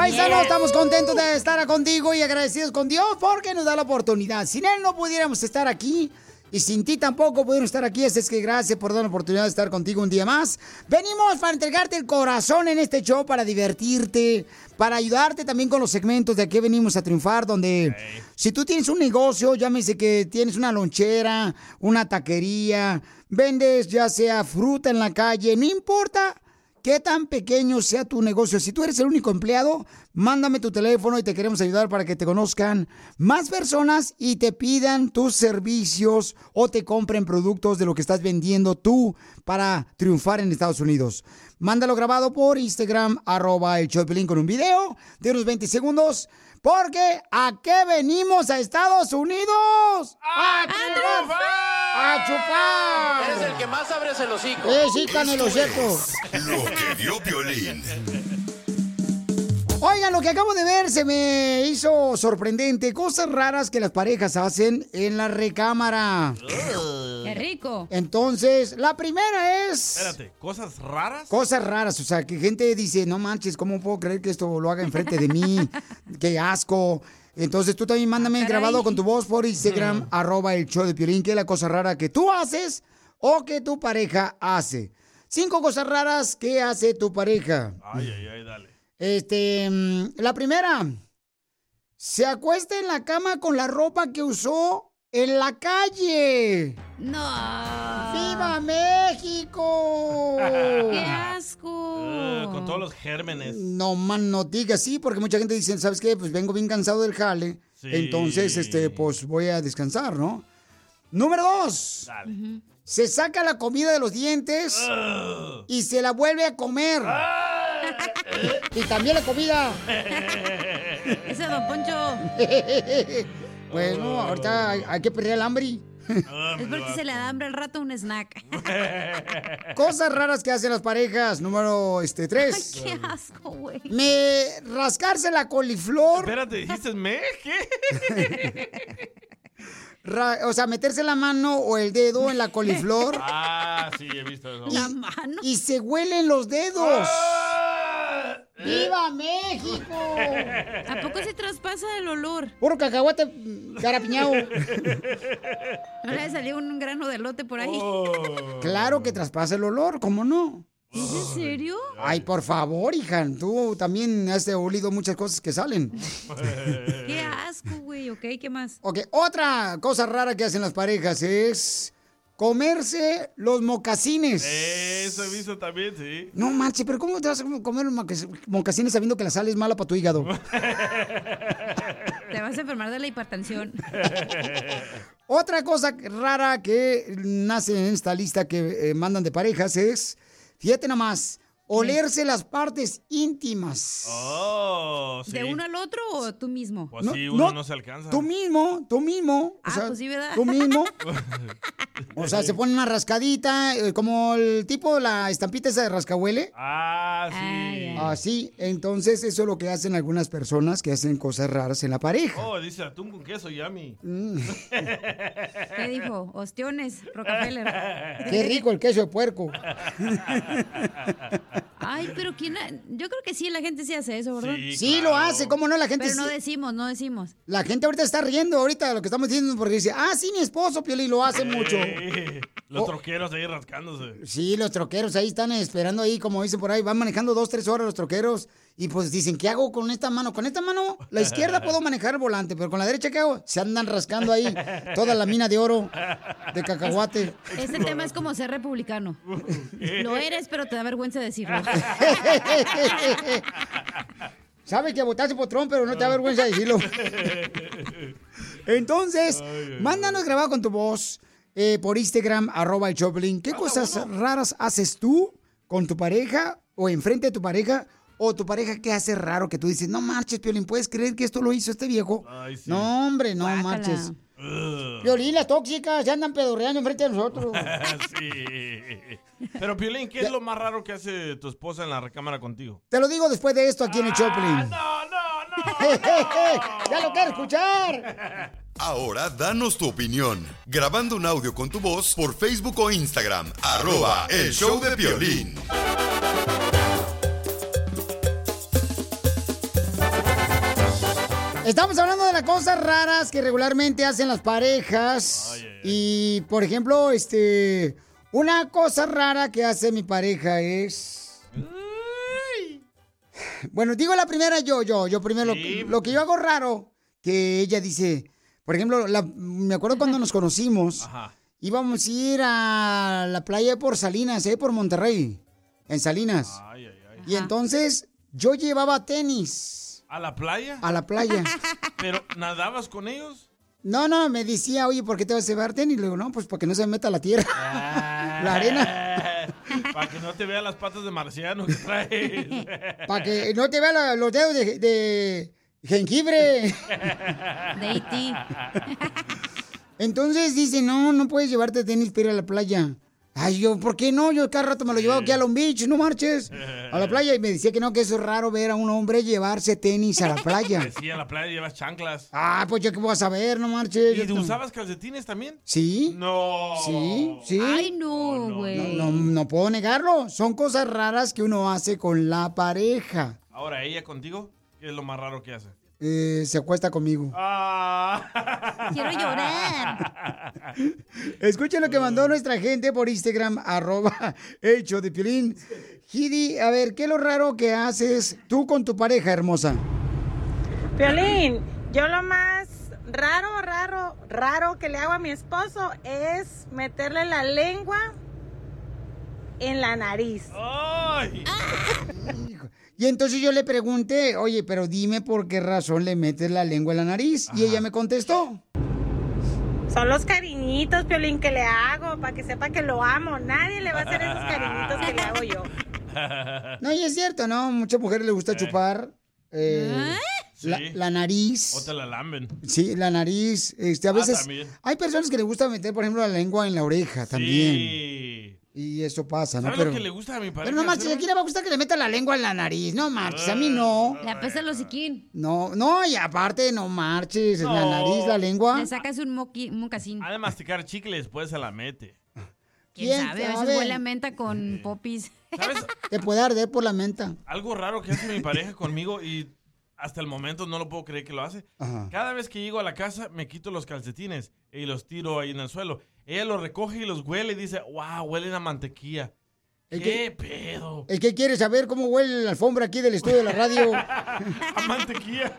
Show de Pilín, paisano. Estamos contentos de estar contigo y agradecidos con Dios porque nos da la oportunidad. Sin Él no pudiéramos estar aquí. Y sin ti tampoco pudieron estar aquí, así es que gracias por dar la oportunidad de estar contigo un día más. Venimos para entregarte el corazón en este show, para divertirte, para ayudarte también con los segmentos de aquí venimos a triunfar, donde si tú tienes un negocio, llámese que tienes una lonchera, una taquería, vendes ya sea fruta en la calle, no importa qué tan pequeño sea tu negocio. Si tú eres el único empleado, mándame tu teléfono y te queremos ayudar para que te conozcan más personas y te pidan tus servicios o te compren productos de lo que estás vendiendo tú para triunfar en Estados Unidos. Mándalo grabado por Instagram, arroba el con un video de unos 20 segundos. Porque ¿a qué venimos a Estados Unidos? ¡A, triunfar! ¡A chupar! Eres el que más abres el hocico. Eh, sí, canelo seco. Lo que vio Piolín. Oigan, lo que acabo de ver se me hizo sorprendente. Cosas raras que las parejas hacen en la recámara. ¡Qué rico! Entonces, la primera es... Espérate, ¿cosas raras? Cosas raras, o sea, que gente dice, no manches, ¿cómo puedo creer que esto lo haga enfrente de mí? ¡Qué asco! Entonces tú también mándame grabado con tu voz por Instagram, arroba el show de Piolín, que es la cosa rara que tú haces o que tu pareja hace. Cinco cosas raras que hace tu pareja. Ay, ay, ay, dale. Este, mm, la primera, se acuesta en la cama con la ropa que usó en la calle. ¡No! ¡Viva México! ¡Qué asco! Con todos los gérmenes. No man, no digas sí, porque mucha gente dice, ¿sabes qué? Pues vengo bien cansado del jale. Sí. Entonces, este, pues voy a descansar, ¿no? Número dos. Dale. Se saca la comida de los dientes y se la vuelve a comer. y también la comida. Ese don Poncho. bueno, ahorita hay, hay que perder el hambre. Es porque se le da hambre al rato un snack. Cosas raras que hacen las parejas. Número este, Ay, tres. qué asco, güey. Me rascarse la coliflor. Espérate, ¿dijiste me? ¿Qué? ra- o sea, meterse la mano o el dedo en la coliflor. Ah, sí, he visto eso. La mano. y se huelen los dedos. Ah, ¡Viva México! ¿A poco se traspasa el olor? Puro cacahuate carapiñado. ¿No le salió un grano de lote por ahí? oh. Claro que traspasa el olor, ¿cómo no? ¿Es en serio? Ay, por favor, hija, tú también has olido muchas cosas que salen. Qué asco, güey. Ok, ¿qué más? Ok, otra cosa rara que hacen las parejas es comerse los mocasines. Eso he visto también, sí. No manches, pero ¿cómo te vas a comer los mocas- mocasines sabiendo que la sal es mala para tu hígado? Te vas a enfermar de la hipertensión. Otra cosa rara que nace en esta lista que eh, mandan de parejas es, fíjate nomás, olerse las partes íntimas. Oh, sí. ¿De uno al otro o tú mismo? Pues No, sí, uno no, no, se alcanza. Tú mismo, tú mismo. o Ah, sea, pues sí, ¿verdad? Tú mismo. O sea, se pone una rascadita, eh, como el tipo, la estampita esa de rascahuele. Ah, sí. Ay, ay. Así, entonces eso es lo que hacen algunas personas que hacen cosas raras en la pareja. Oh, dice atún con queso, yummy. Mm, ¿Qué dijo? Ostiones, Rockefeller. qué rico el queso de puerco. Ay, pero quién. ha- Yo creo que sí, la gente sí hace eso, ¿verdad? Sí, lo hace, ¿cómo no? La gente Pero no decimos, no decimos. La gente ahorita está riendo ahorita de lo que estamos diciendo porque dice, ah, sí, mi esposo, Pioli, lo hace mucho. Los Oh. troqueros ahí rascándose. Sí, los troqueros ahí están esperando ahí, como dicen por ahí, van manejando dos, tres horas los troqueros y pues dicen, ¿qué hago con esta mano? Con esta mano, la izquierda puedo manejar el volante, pero con la derecha, ¿qué hago? Se andan rascando ahí toda la mina de oro de cacahuate. Este tema es como ser republicano. Lo eres, pero te da vergüenza decirlo. Sabes que votaste por Trump, pero no te da vergüenza decirlo. Entonces, mándanos grabado con tu voz eh, por Instagram, arroba el Choplin. ¿Qué cosas raras haces tú con tu pareja o enfrente de tu pareja? O tu pareja, ¿qué hace raro que tú dices, no marches, Piolín, ¿puedes creer que esto lo hizo este viejo? Ay, sí. No, hombre, no Guácala. marches. Ugh. Piolín, las tóxicas se andan pedorreando enfrente de nosotros. sí. Pero, Piolín, ¿qué es lo más raro que hace tu esposa en la recámara contigo? Te lo digo después de esto aquí en el Choplin. Ah, no, no, no. ¡Ya lo quiero escuchar! Ahora danos tu opinión. Grabando un audio con tu voz por Facebook o Instagram. Arroba el show de violín. Estamos hablando de las cosas raras que regularmente hacen las parejas. Y, por ejemplo, este. Una cosa rara que hace mi pareja es. Bueno, digo la primera yo, yo, yo primero. Sí. Lo, lo que yo hago raro, que ella dice. Por ejemplo, la- me acuerdo cuando nos conocimos. Ajá. Íbamos a ir a la playa por Salinas, ¿eh? Por Monterrey. En Salinas. Y entonces yo llevaba tenis ¿A la playa? a la playa. ¿Pero nadabas con ellos? No, no, me decía, oye, ¿por qué te vas a llevar tenis? Le digo, no, pues porque no se me meta la tierra. La arena. Para que no te vean las patas de marciano que traes. Para que no te vean la- los dedos de, de jengibre. De E.T. Entonces dice, no, no puedes llevarte tenis para ir a la playa. Ay, yo, ¿por qué no? Yo cada rato me lo llevaba aquí a Long Beach, no marches. A la playa y me decía que no, que eso es raro ver a un hombre llevarse tenis a la playa. Sí, a la playa llevas chanclas. Ah, pues yo qué voy a saber, no marches. ¿Y Yo- usabas calcetines también? Sí, No. sí, sí. Ay, no, güey. No, no puedo negarlo. Son cosas raras que uno hace con la pareja. Ahora, ¿ella contigo? ¿Qué es lo más raro que hace? Eh, se acuesta conmigo. Ah. Quiero llorar. Escuchen lo que mandó nuestra gente por Instagram, arroba hecho de Piolín. Gidi, a ver, ¿qué es lo raro que haces tú con tu pareja, hermosa? Violín, yo lo más raro, raro, raro que le hago a mi esposo es meterle la lengua en la nariz. ¡Ay! Y entonces yo le pregunté, oye, pero dime por qué razón le metes la lengua en la nariz. Y ella me contestó. Son los cariñitos, Piolín, que le hago para que sepa que lo amo. Nadie le va a hacer esos cariñitos que le hago yo. No, y es cierto, ¿no? Muchas mujeres les gusta chupar eh, la, Sí. la nariz. O te la lamben. Sí, la nariz. Este, a veces también. hay personas que les gusta meter, por ejemplo, la lengua en la oreja también. Sí. Y eso pasa, ¿no? ¿Sabes Pero, lo que le gusta a mi pareja? pero no marches, hacer? ¿a quién le va a gustar que le meta la lengua en la nariz? No marches, a mí no. Le apesta el hociquín. No, no, y aparte no marches, en la nariz, la lengua. Le sacas un, moqui, un mocasín. Ha de masticar chicle después se la mete. ¿Quién ¿quién sabe? A sabe? veces huele a menta con popis. ¿Sabes? Te puede arder por la menta. Algo raro que hace mi pareja conmigo y hasta el momento no lo puedo creer que lo hace. Ajá. Cada vez que llego a la casa me quito los calcetines y los tiro ahí en el suelo. Ella los recoge y los huele y dice, wow, huelen a mantequilla. ¿El ¿Qué pedo? El que quiere saber cómo huele la alfombra aquí del estudio de la radio, A mantequilla.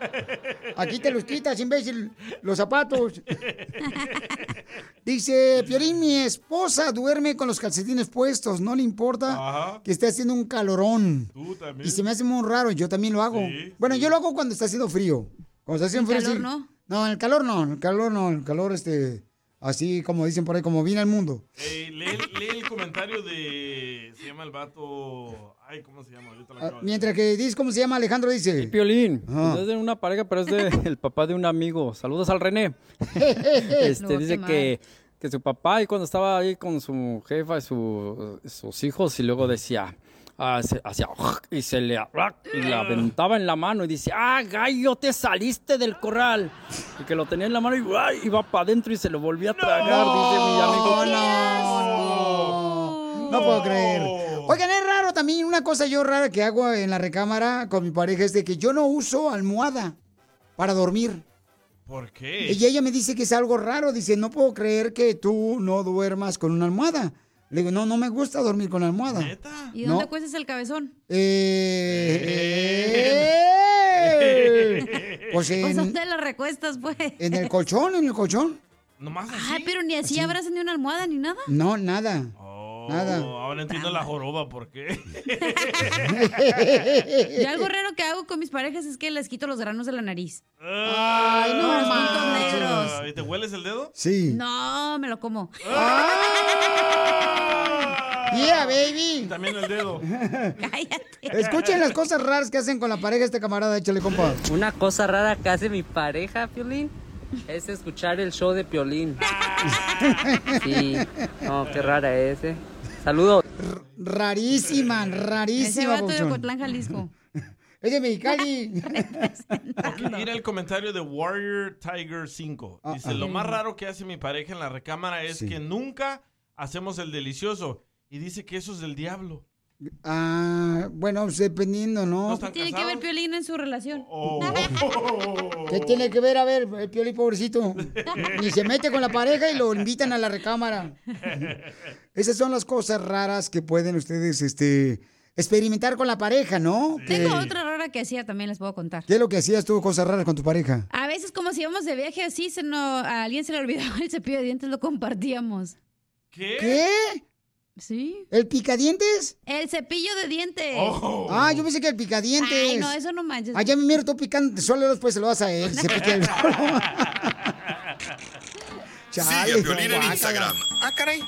aquí te los quitas, imbécil, los zapatos. Dice, Piorín, mi esposa duerme con los calcetines puestos, no le importa Ajá. que esté haciendo un calorón. Tú también. Y se me hace muy raro, yo también lo hago. Sí, bueno, yo lo hago cuando está haciendo frío. Cuando está haciendo ¿En frío. calor sí. no? No, en el calor no, en el calor no, en el calor este, así como dicen por ahí, como viene el mundo. Lee, lee el comentario de... Se llama el vato... Ay, ¿cómo se llama? Ahorita lo Ah, mientras que dices cómo se llama Alejandro, dice. Piolín, Ajá. no es de una pareja, pero es del papá de un amigo. Saludos al René. Este, No, dice que, que su papá, y cuando estaba ahí con su jefa y su- sus hijos, y luego decía, ah, hacía, y se le y le aventaba en la mano y dice, ah, gallo, te saliste del corral. Y que lo tenía en la mano y ¡ay! iba para adentro y se lo volvía a tragar, dice mi amigo. no, no, no puedo creer. Oigan, es raro raro también, una cosa yo rara que hago en la recámara con mi pareja es de que yo no uso almohada para dormir. ¿Por qué? Y ella me dice que es algo raro. Dice, no puedo creer que tú no duermas con una almohada. Le digo, no, no me gusta dormir con almohada. ¿Y No. dónde cuestas el cabezón? Eh, pues Pues en, ¿dónde la recuestas, pues? en el colchón, en el colchón. ¿Nomás así? Ay, pero ni así, abrazas ni una almohada ni nada. No, nada. Nada. Oh, ahora entiendo la joroba, ¿por qué? Yo algo raro que hago con mis parejas es que les quito los granos de la nariz. Ay, no los puntos negros. ¿Y te hueles el dedo? Sí. No, me lo como. Yeah, baby. También el dedo. Escuchen las cosas raras que hacen con la pareja este camarada, échale compa. Una cosa rara que hace mi pareja, Piolín, es escuchar el show de Piolín. Sí, no, qué rara es, eh. Saludos. Rarísima, Ese rarísima, vato de. Ocotlán, Jalisco. Es de Mexicali. Mira el comentario de Warrior Tiger 5. Dice, ah. lo más raro que hace mi pareja en la recámara es Sí. que nunca hacemos el delicioso. Y dice que eso es del diablo. Ah, bueno, pues, dependiendo, ¿no? están Tiene que ver Piolín en su relación. Oh. ¿Qué tiene que ver? A ver, el pioli pobrecito. Ni se mete con la pareja y lo invitan a la recámara. Esas son las cosas raras que pueden ustedes, este, experimentar con la pareja, ¿no? Que- Tengo otra rara que hacía, también les puedo contar. ¿Qué es lo que hacías tú, cosas raras con tu pareja? A veces, como si íbamos de viaje así, se no, a alguien se le olvidaba el cepillo de dientes, lo compartíamos. ¿Qué? ¿Qué? Sí. ¿El picadientes? El cepillo de dientes. Oh. Ah, yo pensé que el picadientes. Ay, no, eso no manches. Allá me miro tú picando solo después se lo vas a él. Se pica el solo. Sigue Chale, a Piolín en. Instagram. Ah, caray.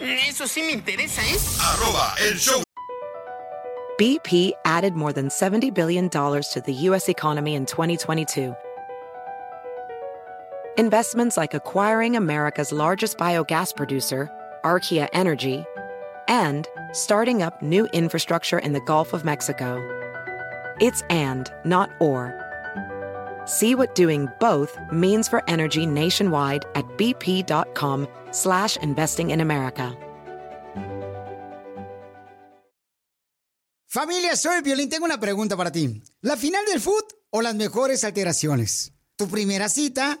Eso sí me interesa, ¿eh? Arroba el show. BP added more than $70 billion to the U.S. economy in 2022. Investments like acquiring America's largest biogas producer, Archaea Energy, and starting up new infrastructure in the Gulf of Mexico. It's and, not or. See what doing both means for energy nationwide at bp.com slash investing in America. Familia, soy Violín. Tengo una pregunta para ti. ¿La final del foot o las mejores alteraciones? ¿Tu primera cita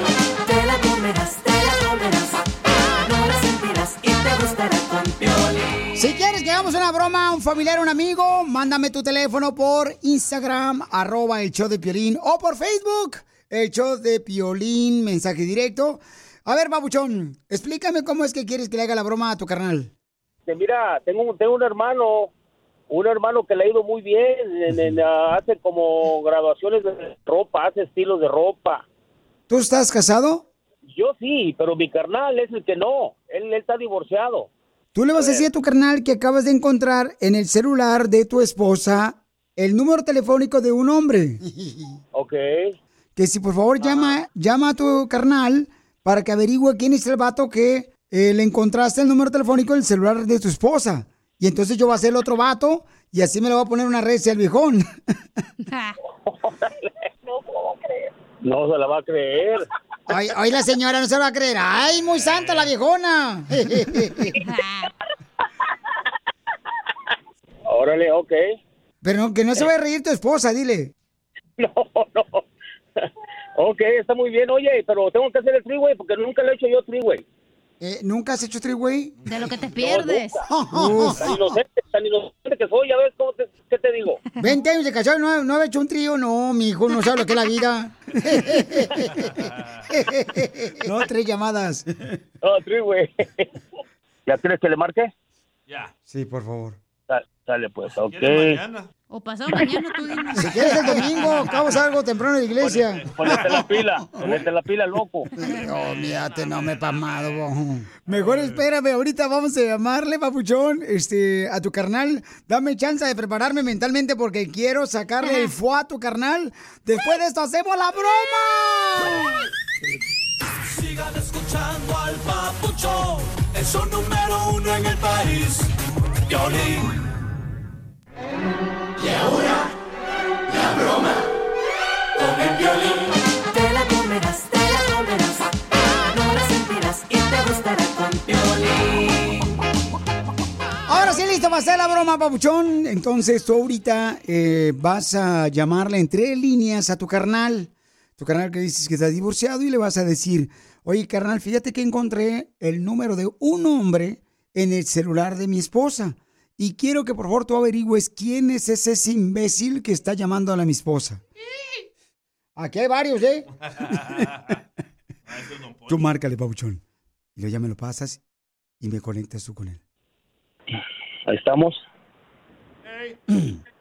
Si quieres que hagamos una broma a un familiar o un amigo, mándame tu teléfono por Instagram, arroba el show de Piolín, o por Facebook, el show de Piolín, mensaje directo. A ver, babuchón, explícame cómo es que quieres que le haga la broma a tu carnal. Mira, tengo, un- tengo un hermano, un hermano que le ha ido muy bien, en- en, ah, hace como graduaciones de ropa, hace estilos de ropa. ¿Tú estás casado? Yo sí, pero mi carnal es el que no, él, él está divorciado. Tú le vas a decir a tu carnal que acabas de encontrar en el celular de tu esposa el número telefónico de un hombre. Ok. Que si por favor llama, llama a tu carnal para que averigüe quién es el vato que eh, le encontraste el número telefónico del celular de tu esposa. Y entonces yo voy a ser el otro vato y así me lo voy a poner una red al viejón. No se la va a creer. Ay, ay, la señora no se lo va a creer. Ay, muy santa la viejona. Órale, ok. Pero no, que no se vaya a reír tu esposa, dile. No, no. Ok, está muy bien. Oye, pero tengo que hacer el freeway porque nunca lo he hecho yo freeway. Eh, ¿Nunca has hecho three-way? De lo que te pierdes. Uf. Tan inocente, tan inocente que soy, ya ves cómo te, qué te digo. 20 años de casado, no, no ha hecho un trío, no, mi hijo, no sabe lo que es la vida. no, tres llamadas. No, güey. ¿Ya quieres que le marque? Ya. Sí, por favor. Sale pues, ok. O pasado mañana, tú dime. Si quieres el domingo, acabas algo temprano en la iglesia. Ponete la pila, ponete la pila, loco. No, mírate, no me he pamado. Mejor espérame, ahorita vamos a llamarle, papuchón, este, a tu carnal. Dame chance de prepararme mentalmente porque quiero sacarle el fuá a tu carnal. Después de esto hacemos la broma. Sigan escuchando al papuchón, es un número uno en el país. Violín. Y ahora, la broma con el violín. Te la comerás, te la comerás. No la sentirás y te gustará con Piolín. Ahora sí, listo, va a ser la broma, papuchón. Entonces tú ahorita eh, vas a llamarle en tres líneas a tu carnal. Tu carnal que dices que está divorciado y le vas a decir, oye, carnal, fíjate que encontré el número de un hombre en el celular de mi esposa. Y quiero que por favor tú averigües quién es ese imbécil que está llamando a la mi esposa. Aquí hay varios, ¿eh? Tú márcale, papuchón. Y luego ya me lo pasas y me conectas tú con él. Ahí estamos.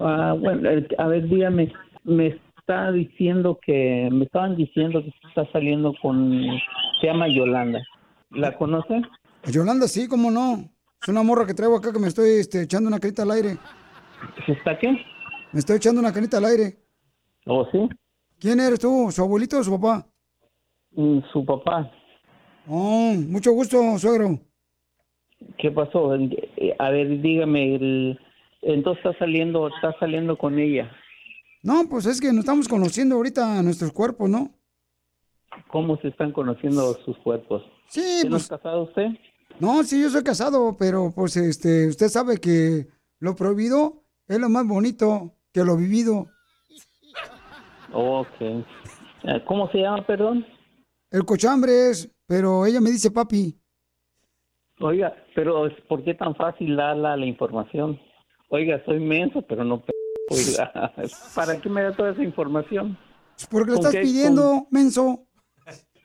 Ah, bueno, a ver, dígame, me está diciendo que, me estaban diciendo que está saliendo con, se llama Yolanda. ¿La conoce? Yolanda, sí, cómo no. Es una morra que traigo acá que me estoy este, echando una carita al aire. ¿Está qué? Me estoy echando una carita al aire. ¿Oh, sí? ¿Quién eres tú? ¿Su abuelito o su papá? Mm, Su papá. Oh, mucho gusto, suegro. ¿Qué pasó? Eh, A ver, dígame, el, entonces está saliendo, está saliendo con ella. No, pues es que nos estamos conociendo ahorita nuestros cuerpos, ¿no? ¿Cómo se están conociendo sus cuerpos? Sí, ¿No pues- es casado usted? No, sí, yo soy casado, pero pues este, usted sabe que lo prohibido es lo más bonito que lo vivido. Ok. Eh, ¿Cómo se llama, perdón? El cochambre es, pero ella me dice papi. Oiga, pero es- ¿por qué tan fácil darla la información? Oiga, soy menso, pero no... p- Oiga, ¿para qué me da toda esa información? Porque lo ¿Con estás qué- pidiendo, menso.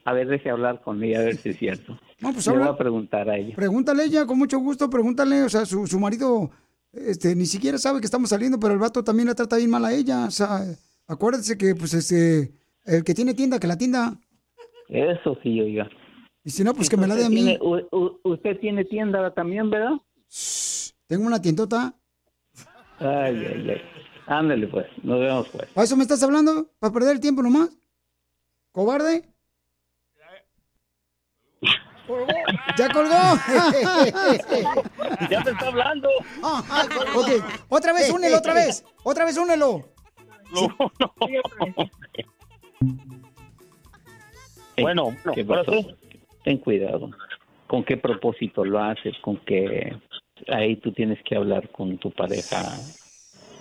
A ver, deje hablar con ella, a ver si es cierto. No, pues Le voy a preguntar a ella. Pregúntale a ella, con mucho gusto, pregúntale, o sea, su, su marido este, ni siquiera sabe que estamos saliendo, pero el vato también la trata bien mal a ella, o sea, acuérdese que, pues, este, el que tiene tienda, que la tienda, Eso sí, oiga. y si no, pues que me la dé a mí. tiene- u- u- usted tiene tienda también, ¿verdad? Tengo una tiendota, Ay, ay, ay. Ándale, pues. Nos vemos, pues. ¿a eso me estás hablando? ¿Para perder el tiempo nomás? ¿Cobarde? ¡Ya colgó! Ya te está hablando. ok, otra vez, únelo, otra vez, otra vez, únelo. Bueno, ¿Qué bueno, pasó? Ten cuidado. ¿Con qué propósito lo haces? ¿Con qué? Ahí tú tienes que hablar con tu pareja.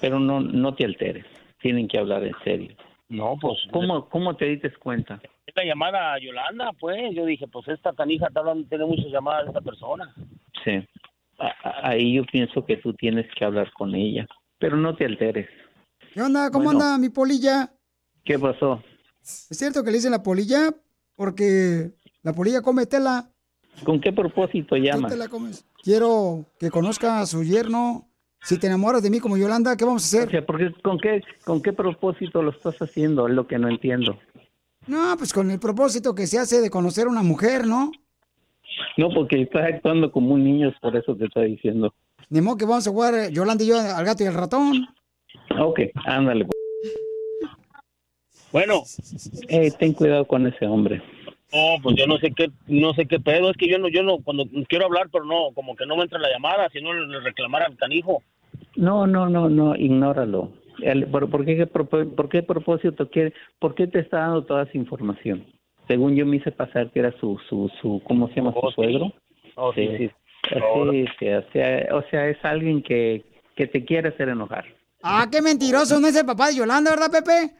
Pero no, no te alteres. Tienen que hablar en serio. No, pues. ¿Cómo, cómo te diste cuenta? Esta llamada a Yolanda, pues, yo dije, pues esta canija está dando, tiene muchas llamadas de esta persona. Sí. Ahí yo pienso que tú tienes que hablar con ella. Pero no te alteres. ¿Qué onda? ¿Cómo Bueno. anda mi polilla? ¿Qué pasó? ¿Es cierto que le dicen la polilla? Porque la polilla come tela. ¿Con qué propósito Tú llamas? te la comes. Quiero que conozca a su yerno. Si te enamoras de mí como Yolanda, ¿qué vamos a hacer? O sea, porque, ¿con, qué, ¿con qué propósito lo estás haciendo? Es lo que no entiendo. No, pues con el propósito que se hace de conocer a una mujer, ¿no? No, porque estás actuando como un niño, es por eso te estoy diciendo. Ni modo que vamos a jugar eh, Yolanda y yo al gato y al ratón. Ok, ándale. pues. Bueno. Eh, ten cuidado con ese hombre. No, pues yo no sé qué, no sé qué pedo, es que yo no, yo no, cuando quiero hablar, pero no, como que no me entra la llamada, si no le reclamara al canijo. No, no, no, no, ignóralo. El- ¿por, por qué, ¿Por qué propósito quiere? ¿Por qué te está dando toda esa información? Según yo me hice pasar que era su, su, su ¿cómo se llama? Su suegro. Oh, sí, sí. Sí, sí, o sea, o sea, es alguien que, que te quiere hacer enojar. Ah, qué mentiroso, no es el papá de Yolanda, ¿verdad, Pepe?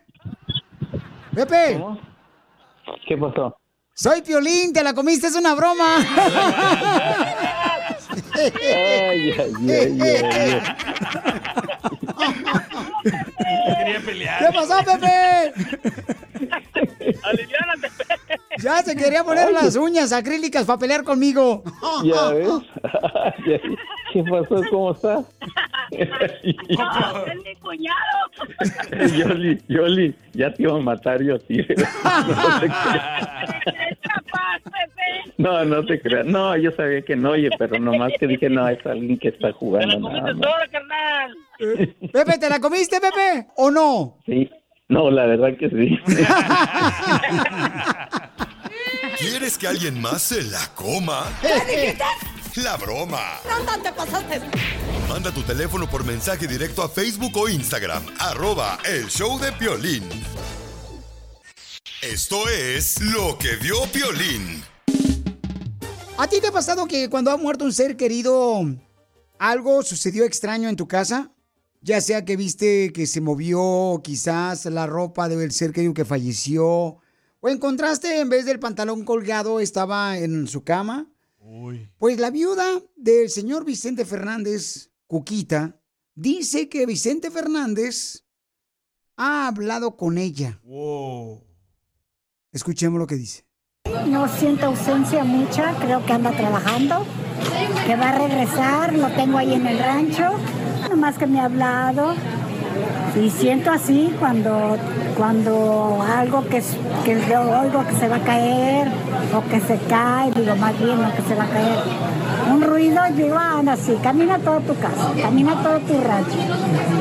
Pepe. ¿Qué pasó? Soy Piolín, te la comiste, es una broma. Ay, ay, ay, ay, Quería pelear. ¿Qué pasó, Pepe? Ya se quería poner las uñas acrílicas para pelear conmigo. ¿Qué pasó? ¿Cómo estás? Es mi cuñado. Yoli, Yoli, ya te iba a matar yo, sí. No, no te creas. No, yo sabía que no, oye, pero nomás que dije, no, es alguien que está jugando nada más. carnal. Pepe, ¿te la comiste, Pepe? ¿O no? Sí, no, la verdad que sí. ¿Quieres que alguien más se la coma? La broma. No, no te pasaste. Manda tu teléfono por mensaje directo a Facebook o Instagram. Arroba el show de Piolín. Esto es lo que vio Piolín. ¿A ti te ha pasado que cuando ha muerto un ser querido, algo sucedió extraño en tu casa? Ya sea que viste que se movió quizás la ropa del ser querido que falleció, o encontraste en vez del pantalón colgado estaba en su cama. Pues la viuda del señor Vicente Fernández, Cuquita, dice que Vicente Fernández ha hablado con ella. Escuchemos lo que dice. No siento ausencia mucha, creo que anda trabajando, que va a regresar, lo tengo ahí en el rancho, nomás que me ha hablado. Y siento así cuando, cuando algo que, es- que yo oigo que se va a caer o que se cae, digo más bien no que se va a caer. Un ruido y digo, ah, anda así, camina todo tu casa, camina todo tu rancho.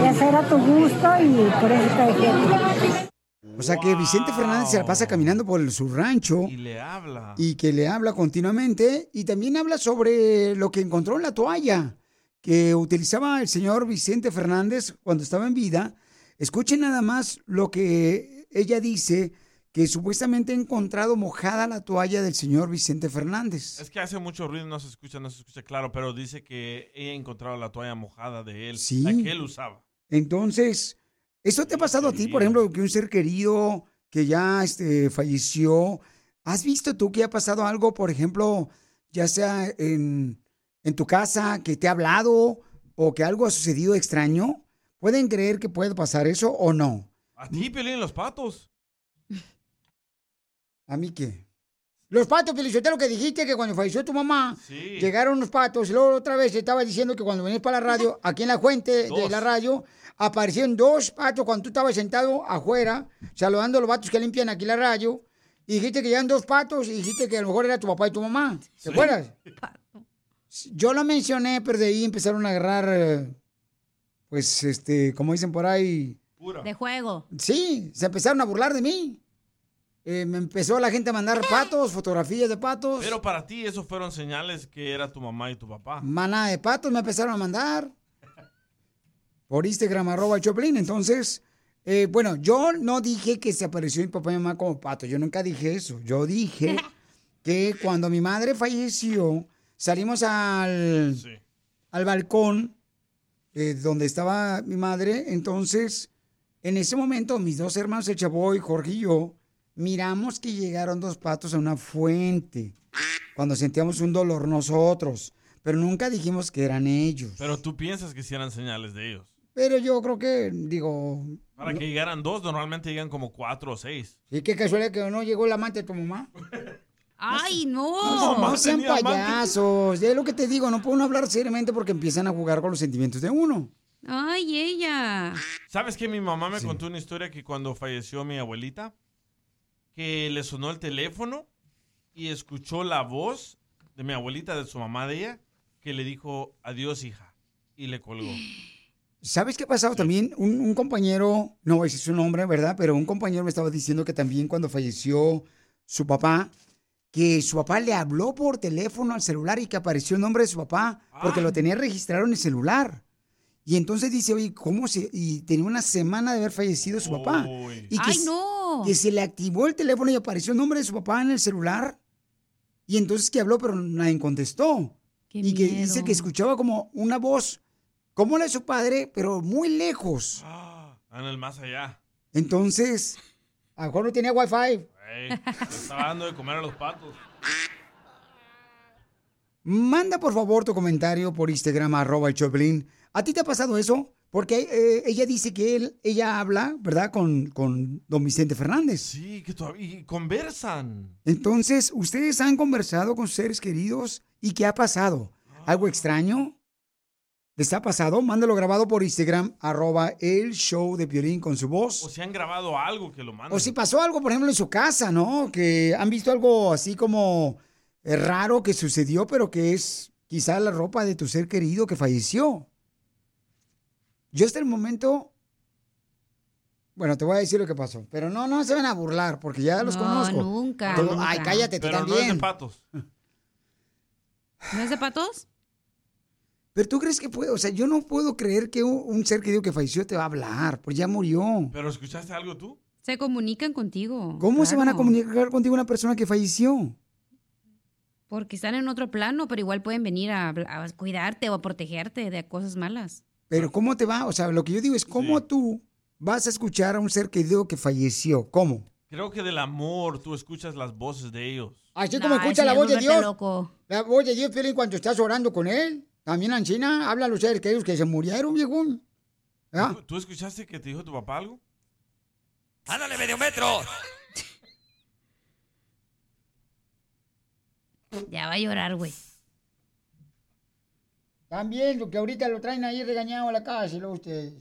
Y ese era tu gusto y por eso te dejé. aquí. O sea que Vicente Fernández se la pasa caminando por su rancho. Y le habla. y que le habla continuamente y también habla sobre lo que encontró en la toalla que utilizaba el señor Vicente Fernández cuando estaba en vida. Escuchen nada más lo que ella dice, que supuestamente ha encontrado mojada la toalla del señor Vicente Fernández. Es que hace mucho ruido, no se escucha, no se escucha claro, pero dice que he encontrado la toalla mojada de él, Sí. la que él usaba. Entonces, ¿esto te ha pasado a ti, por ejemplo, que un ser querido que ya este, falleció, has visto tú que ha pasado algo, por ejemplo, ya sea en, en tu casa, que te ha hablado o que algo ha sucedido extraño? ¿Pueden creer que puede pasar eso o no? A ti, Pelín, los patos. ¿A mí qué? Los patos, lo que dijiste que cuando falleció tu mamá, Sí. llegaron unos patos. Y luego otra vez estaba diciendo que cuando venías para la radio, aquí en la fuente de la radio, aparecieron dos patos cuando tú estabas sentado afuera, saludando a los patos que limpian aquí la radio. Y dijiste que llegan dos patos y dijiste que a lo mejor era tu papá y tu mamá. ¿Te acuerdas? Yo lo mencioné, pero de ahí empezaron a agarrar, eh, pues, este, como dicen por ahí. De juego. Sí, se empezaron a burlar de mí. Eh, me empezó la gente a mandar patos, fotografías de patos. Pero para ti, esos fueron señales que era tu mamá y tu papá. Manada de patos me empezaron a mandar. Por Instagram, arroba Choplin. Entonces, eh, bueno, yo no dije que se apareció mi papá y mi mamá como patos. Yo nunca dije eso. Yo dije que cuando mi madre falleció, salimos al, al balcón eh, donde estaba mi madre. Entonces, en ese momento, mis dos hermanos, el Chavoy, Jorge y yo, miramos que llegaron dos patos a una fuente. Cuando sentíamos un dolor nosotros. Pero nunca dijimos que eran ellos. Pero tú piensas que sí eran señales de ellos. Pero yo creo que, digo... Para que llegaran dos, normalmente llegan como cuatro o seis. ¿Y qué casualidad que no llegó el amante de tu mamá? ¡Ay, No, no! no sean payasos. Es lo que te digo, no puedo uno hablar seriamente porque empiezan a jugar con los sentimientos de uno. ¡Ay, ella! ¿Sabes que mi mamá me contó una historia que cuando falleció mi abuelita, que le sonó el teléfono y escuchó la voz de mi abuelita, de su mamá de ella, que le dijo, adiós hija, y le colgó. ¿Sabes qué ha pasado también? Un, un compañero, no voy a decir su nombre, ¿verdad? Pero un compañero me estaba diciendo que también cuando falleció su papá, que su papá le habló por teléfono al celular y que apareció el nombre de su papá porque lo tenía registrado en el celular. Y entonces dice, oye, ¿cómo se...? Y tenía una semana de haber fallecido su papá. Y que, ¡Ay, no! Que se le activó el teléfono y apareció el nombre de su papá en el celular. Y entonces que habló, pero nadie contestó. y que dice que escuchaba como una voz, como la de su padre, pero muy lejos. En el más allá. Entonces, a lo mejor no tenía wifi. Ey, estaba dando de comer a los patos. Manda por favor tu comentario por Instagram, arroba el Choplin. ¿A ti te ha pasado eso? Porque eh, ella dice que él, ella habla, ¿verdad? Con, con don Vicente Fernández. Sí, que todavía y conversan. Entonces, ¿ustedes han conversado con seres queridos? ¿Y qué ha pasado? ¿Algo extraño? ¿Les ha pasado? Mándalo grabado por Instagram, arroba el show de Piolín con su voz. O si han grabado algo que lo manden. O si pasó algo, por ejemplo, en su casa, ¿no? Que han visto algo así como eh, raro que sucedió, pero que es quizá la ropa de tu ser querido que falleció. Yo hasta el momento... Bueno, te voy a decir lo que pasó. Pero no, no se van a burlar, porque ya los No, conozco. nunca. Ay, cállate tú Pero no también. es de patos. ¿No es de patos? Pero tú crees que puede, o sea, yo no puedo creer que un, ser querido que falleció te va a hablar, pues ya murió. ¿Pero escuchaste algo tú? Se comunican contigo. ¿Cómo se van a comunicar contigo una persona que falleció? Porque están en otro plano, pero igual pueden venir a, a cuidarte o a protegerte de cosas malas. Pero ¿cómo te va? O sea, lo que yo digo es, ¿cómo tú vas a escuchar a un ser querido que falleció? ¿Cómo? Creo que del amor tú escuchas las voces de ellos. Así como escucha la voz de Dios. loco. La voz de Dios, Piolín, cuando estás orando con él. También en China habla los seres queridos que se murieron, viejón. ¿Ah? ¿Tú, tú escuchaste que te dijo tu papá algo? ¡Ándale, medio metro! Ya va a llorar, güey. También, lo que ahorita lo traen ahí regañado a la casa, luego ustedes.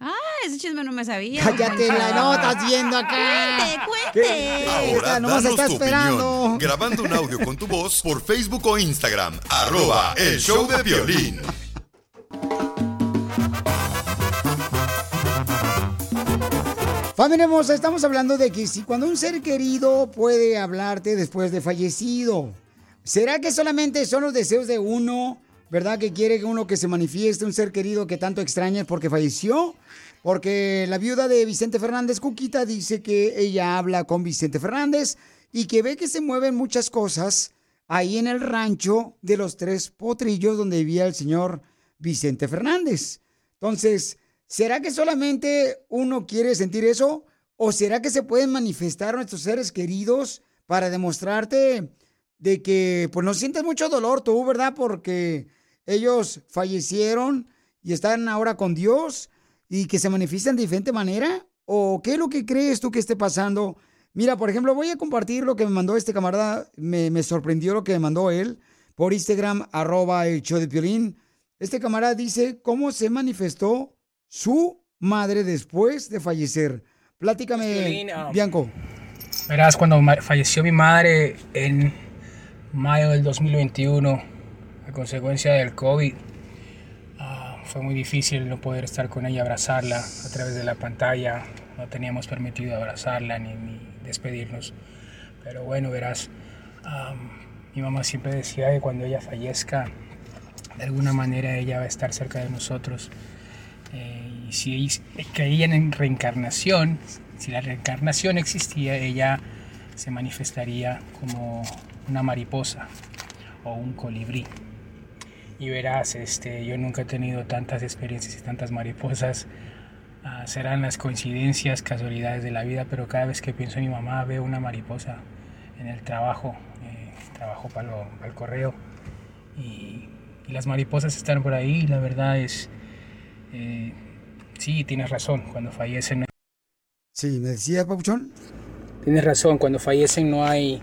Ah, ese chisme no me sabía. Cállate, la no, estás viendo acá. Cuente, cuente. Ahora nomás danos está tu esperando. opinión grabando un audio con tu voz por Facebook o Instagram. Arroba el show de violín. Familia hermosa, estamos hablando de que si cuando un ser querido puede hablarte después de fallecido, ¿será que solamente son los deseos de uno, verdad? Que quiere que uno que se manifieste un ser querido que tanto extrañas porque falleció? Porque la viuda de Vicente Fernández, Cuquita, dice que ella habla con Vicente Fernández y que ve que se mueven muchas cosas ahí en el rancho de los tres potrillos donde vivía el señor Vicente Fernández. Entonces, ¿será que solamente uno quiere sentir eso? ¿O será que se pueden manifestar nuestros seres queridos para demostrarte de que pues no sientes mucho dolor tú, ¿verdad? Porque ellos fallecieron y están ahora con Dios y que se manifiestan de diferente manera? ¿O qué es lo que crees tú que esté pasando? Mira, por ejemplo, voy a compartir lo que me mandó este camarada. Me, me sorprendió lo que me mandó él por Instagram, arroba el show de Piolín. Este camarada dice cómo se manifestó su madre después de fallecer. Pláticame, Piolín, ah, Bianco. Verás, cuando falleció mi madre en mayo del 2021, a consecuencia del COVID, ah, fue muy difícil no poder estar con ella, abrazarla a través de la pantalla. No teníamos permitido abrazarla ni, despedirnos. Pero bueno, verás, mi mamá siempre decía que cuando ella fallezca, de alguna manera ella va a estar cerca de nosotros. Eh, y si creían en reencarnación, si la reencarnación existía, ella se manifestaría como una mariposa o un colibrí. Y verás, este, yo nunca he tenido tantas experiencias y tantas mariposas. Ah, serán las coincidencias, casualidades de la vida, pero cada vez que pienso en mi mamá veo una mariposa en el trabajo. eh, trabajo para, lo- para el correo. Y, y las mariposas están por ahí, y la verdad es, eh, sí, tienes razón, cuando fallecen no Sí, ¿me decía, Papuchón? Tienes razón, cuando fallecen no hay,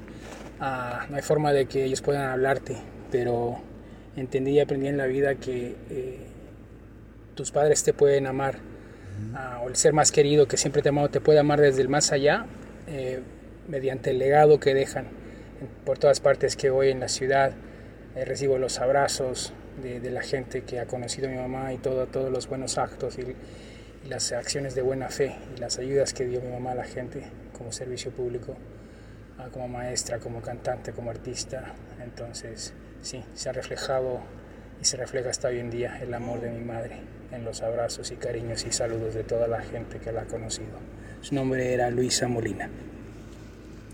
ah, no hay forma de que ellos puedan hablarte, pero entendí y aprendí en la vida que eh, tus padres te pueden amar, ah, o el ser más querido que siempre te ha amado te puede amar desde el más allá, eh, mediante el legado que dejan por todas partes que voy en la ciudad. eh, recibo los abrazos de, de la gente que ha conocido a mi mamá y todo, todos los buenos actos y, y las acciones de buena fe y las ayudas que dio mi mamá a la gente como servicio público, como maestra, como cantante, como artista. Entonces, sí, se ha reflejado y se refleja hasta hoy en día el amor de mi madre en los abrazos y cariños y saludos de toda la gente que la ha conocido. Su nombre era Luisa Molina,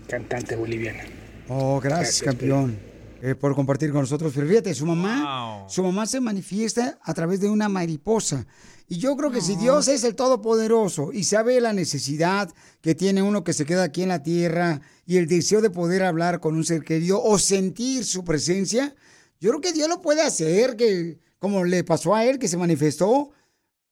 cantante boliviana. Oh, gracias, Gracias, campeón. eh, por compartir con nosotros. Pero fíjate, su mamá, su mamá se manifiesta a través de una mariposa. Y yo creo que si Dios es el Todopoderoso y sabe la necesidad que tiene uno que se queda aquí en la tierra y el deseo de poder hablar con un ser querido o sentir su presencia, yo creo que Dios lo puede hacer, que como le pasó a él, que se manifestó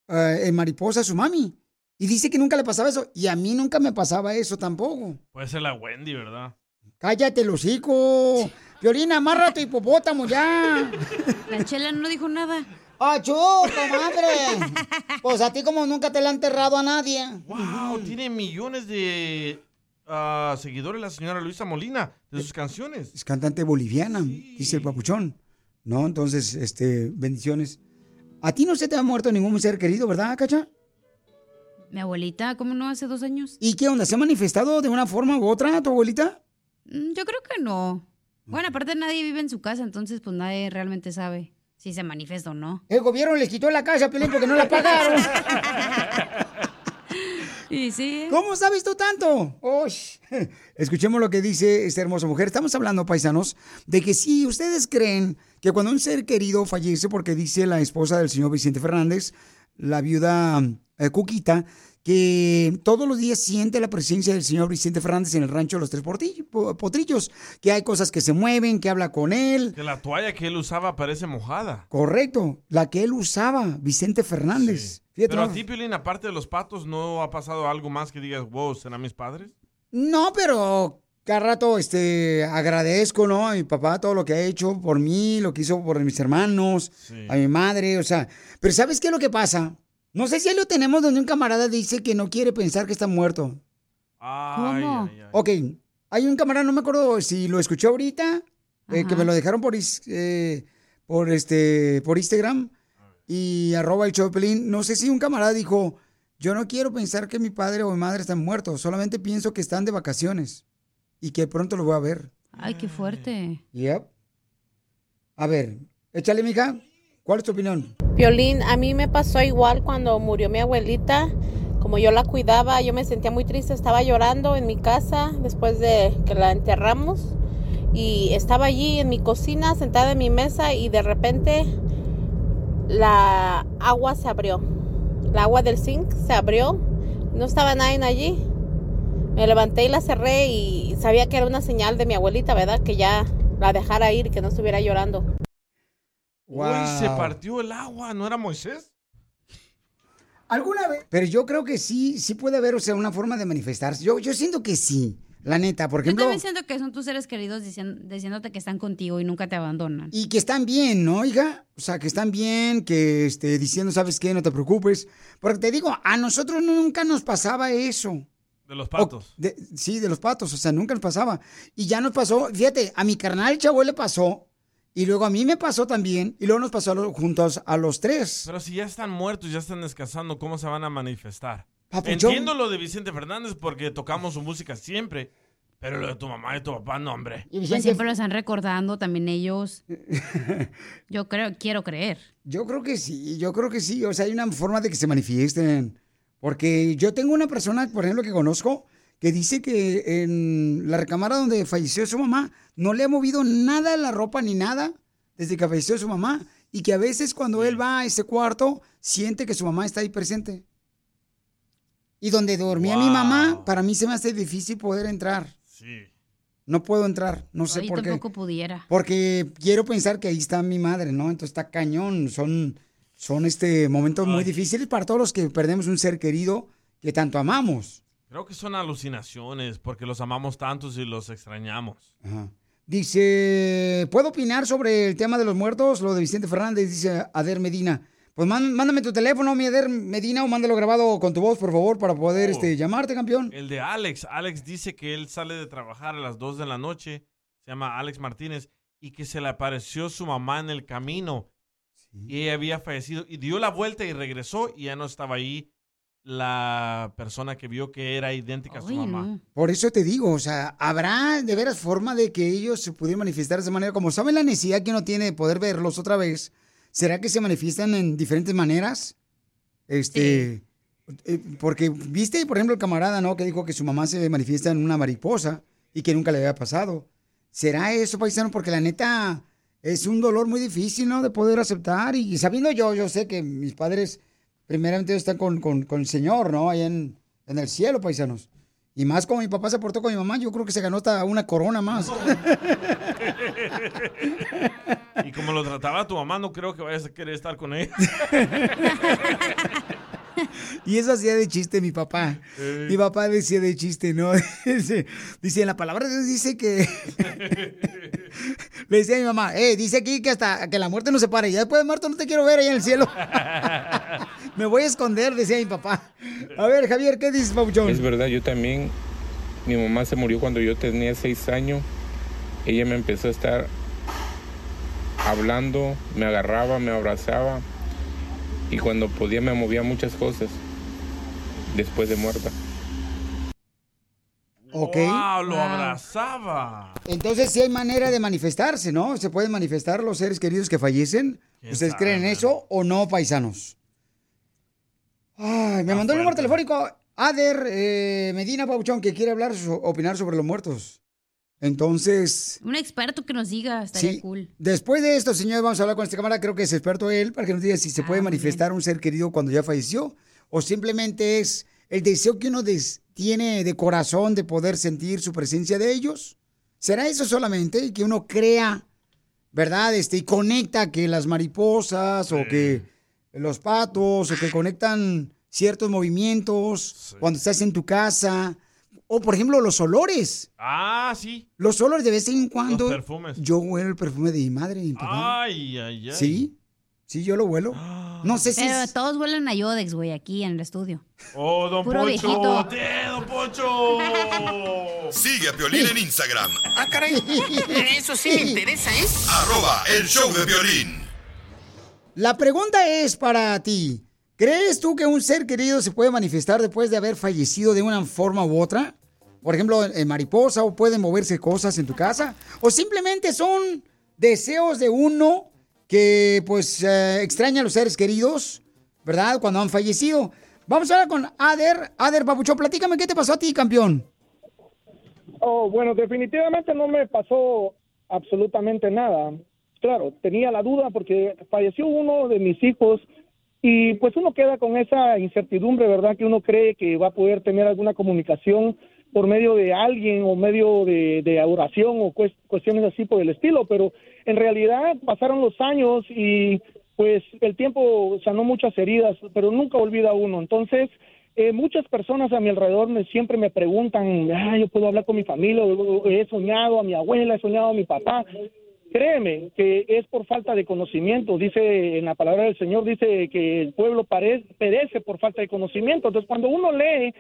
eh, en mariposa a su mami. Y dice que nunca le pasaba eso. Y a mí nunca me pasaba eso tampoco. Puede ser la Wendy, ¿verdad? Cállate, el hocico. Violina, amarra tu hipopótamo ya. La chela no dijo nada. ¡Achú, comadre! Pues a ti como nunca te la ha enterrado a nadie. ¡Wow! Tiene millones de ah, seguidores la señora Luisa Molina de sus canciones. Es cantante boliviana, dice el papuchón. ¿No? Entonces, este, bendiciones. A ti no se te ha muerto ningún ser querido, ¿verdad, Cacha? Mi abuelita, ¿cómo no? Hace dos años. ¿Y qué onda? ¿Se ha manifestado de una forma u otra tu abuelita? Mm, Yo creo que no. Bueno, aparte nadie vive en su casa, entonces pues nadie realmente sabe si se manifiesta o no. El gobierno les quitó la casa, Pelín, porque no la pagaron. Y sí. ¿Cómo sabes tú tanto? Ush. Escuchemos lo que dice esta hermosa mujer. Estamos hablando, paisanos, de que si ustedes creen que cuando un ser querido fallece, porque dice la esposa del señor Vicente Fernández, la viuda eh, Cuquita, que todos los días siente la presencia del señor Vicente Fernández en el rancho de los Tres Potrillos, que hay cosas que se mueven, que habla con él. Que la toalla que él usaba parece mojada. Correcto, la que él usaba, Vicente Fernández. Fíjate, Pero ¿no? a ti, Piolín, aparte de los patos, ¿no ha pasado algo más que digas, wow, ¿serán mis padres? No, pero cada rato este, agradezco, ¿no? A mi papá todo lo que ha hecho por mí, lo que hizo por mis hermanos, a mi madre, o sea. Pero ¿sabes qué es lo que pasa? No sé si ahí lo tenemos donde un camarada dice que no quiere pensar que está muerto. ¿Cómo? Ok, hay un camarada, no me acuerdo si lo escuchó ahorita, eh, que me lo dejaron por, is- eh, por, este, por Instagram y arroba el Pelín. No sé si un camarada dijo, yo no quiero pensar que mi padre o mi madre están muertos, solamente pienso que están de vacaciones y que pronto lo voy a ver. Ay, qué fuerte. Yep. A ver, échale, mija. ¿Cuál es tu opinión? Violín, a mí me pasó igual cuando murió mi abuelita. Como yo la cuidaba, yo me sentía muy triste, estaba llorando en mi casa después de que la enterramos. Y estaba allí en mi cocina, sentada en mi mesa, y de repente la agua se abrió. La agua del zinc se abrió. No estaba nadie allí. Me levanté y la cerré y sabía que era una señal de mi abuelita, ¿verdad? Que ya la dejara ir, que no estuviera llorando. Uy, se partió el agua, ¿no era Moisés? ¿Alguna vez? Pero yo creo que sí, sí puede haber, o sea, una forma de manifestarse. Yo, yo siento que sí, la neta, por Yo ejemplo. también siento que son tus seres queridos dicien- diciéndote que están contigo y nunca te abandonan. Y que están bien, ¿no, hija? O sea, que están bien, que este, diciendo, ¿sabes qué? No te preocupes. Porque te digo, a nosotros nunca nos pasaba eso. De los patos. De- sí, de los patos, o sea, nunca nos pasaba. Y ya nos pasó, fíjate, a mi carnal el chavo le pasó, y luego a mí me pasó también, y luego nos pasó a los- juntos a los tres. Pero si ya están muertos, ya están descansando, ¿cómo se van a manifestar? Papuchón. Entiendo lo de Vicente Fernández porque tocamos su música siempre, pero lo de tu mamá y tu papá, no, hombre. Pues siempre lo están recordando también ellos. Yo creo, quiero creer. Yo creo que sí, yo creo que sí. O sea, hay una forma de que se manifiesten. Porque yo tengo una persona, por ejemplo, que conozco, que dice que en la recámara donde falleció su mamá no le ha movido nada la ropa ni nada desde que falleció su mamá. Y que a veces cuando él va a ese cuarto, siente que su mamá está ahí presente. Y donde dormía mi mamá, para mí se me hace difícil poder entrar. Sí. No puedo entrar, no sé por qué. tampoco pudiera. Porque quiero pensar que ahí está mi madre, ¿no? Entonces está cañón. Son, son este momentos muy difíciles para todos los que perdemos un ser querido que tanto amamos. Creo que son alucinaciones porque los amamos tantos y los extrañamos. Ajá. Dice, ¿puedo opinar sobre el tema de los muertos? Lo de Vicente Fernández, dice Ader Medina. Pues mándame tu teléfono, mi Ader Medina, o mándalo grabado con tu voz, por favor, para poder Oh. este, llamarte, campeón. El de Alex, Alex dice que él sale de trabajar a las 2 de la noche, se llama Alex Martínez, y que se le apareció su mamá en el camino. Y ella había fallecido, y dio la vuelta y regresó, y ya no estaba ahí la persona que vio que era idéntica a su mamá. Por eso te digo, o sea, ¿habrá de veras forma de que ellos se pudieran manifestar de esa manera? Como saben la necesidad que uno tiene de poder verlos otra vez, ¿será que se manifiestan en diferentes maneras? Este, eh, porque, viste, por ejemplo, el camarada, ¿no? Que dijo que su mamá se manifiesta en una mariposa y que nunca le había pasado. ¿Será eso, paisano? Porque la neta es un dolor muy difícil, ¿no? De poder aceptar. Y sabiendo yo, yo sé que mis padres primeramente están con, con- con el Señor, ¿no? Ahí en, en el cielo, paisanos. Y más como mi papá se portó con mi mamá, yo creo que se ganó hasta una corona más. Y como lo trataba tu mamá, no creo que vayas a querer estar con ella. Y eso hacía de chiste mi papá. Mi papá decía de chiste, ¿no? Dice, dice, en la palabra de Dios dice que... Le decía a mi mamá, eh, dice aquí que hasta que la muerte nos separe. Ya después de muerto no te quiero ver ahí en el cielo. Me voy a esconder, decía mi papá. A ver, Javier, ¿qué dices, Pauchón? Es verdad, yo también, mi mamá se murió cuando yo tenía seis años. Ella me empezó a estar hablando, me agarraba, me abrazaba y cuando podía me movía muchas cosas después de muerta. Ok. ¡Wow! Lo Wow. abrazaba. Entonces sí hay manera de manifestarse, ¿no? Se pueden manifestar los seres queridos que fallecen. ¿Ustedes creen en eso o no, paisanos? Ay, me mandó el número telefónico Ader eh, Medina Pauchón que quiere hablar, so- opinar sobre los muertos. Entonces, Un experto que nos diga, estaría Sí. cool. después de esto, señores, vamos a hablar con este cámara. Creo que es experto él para que nos diga si se puede manifestar un ser querido cuando ya falleció o simplemente es el deseo que uno des- tiene de corazón de poder sentir su presencia de ellos. ¿Será eso solamente? Que uno crea, ¿verdad? Este, y conecta que las mariposas o que los patos o que conectan ciertos movimientos cuando estás en tu casa. O, por ejemplo, los olores. Ah, sí. Los olores de vez en cuando. Los perfumes. Yo huelo el perfume de mi madre mi papá. Ay, ay, ay. Sí, sí, yo lo huelo. No sé si Pero es- todos huelen a Yodex, güey, aquí en el estudio. Oh, don Puro Poncho. viejito. ¡Eh, don Poncho! Sigue a Piolín en Instagram. Ah, caray. Eso sí me interesa, ¿eh? Arroba el show de violín. La pregunta es para ti. ¿Crees tú que un ser querido se puede manifestar después de haber fallecido de una forma u otra? Por ejemplo, en mariposa o pueden moverse cosas en tu casa. O simplemente son deseos de uno que pues eh, extraña a los seres queridos, ¿verdad? Cuando han fallecido. Vamos ahora con Ader. Ader Papucho, platícame qué te pasó a ti, campeón. Oh, bueno, definitivamente no me pasó absolutamente nada. Claro, tenía la duda porque falleció uno de mis hijos y pues uno queda con esa incertidumbre, ¿verdad? Que uno cree que va a poder tener alguna comunicación por medio de alguien o medio de, de oración o cues- cuestiones así por el estilo, pero en realidad pasaron los años y pues el tiempo sanó muchas heridas, pero nunca olvida uno. Entonces, eh, muchas personas a mi alrededor me, siempre me preguntan, ah, yo puedo hablar con mi familia, he soñado a mi abuela, he soñado a mi papá. Créeme que es por falta de conocimiento. Dice en la palabra del Señor, dice que el pueblo perece por falta de conocimiento. Entonces, cuando uno lee,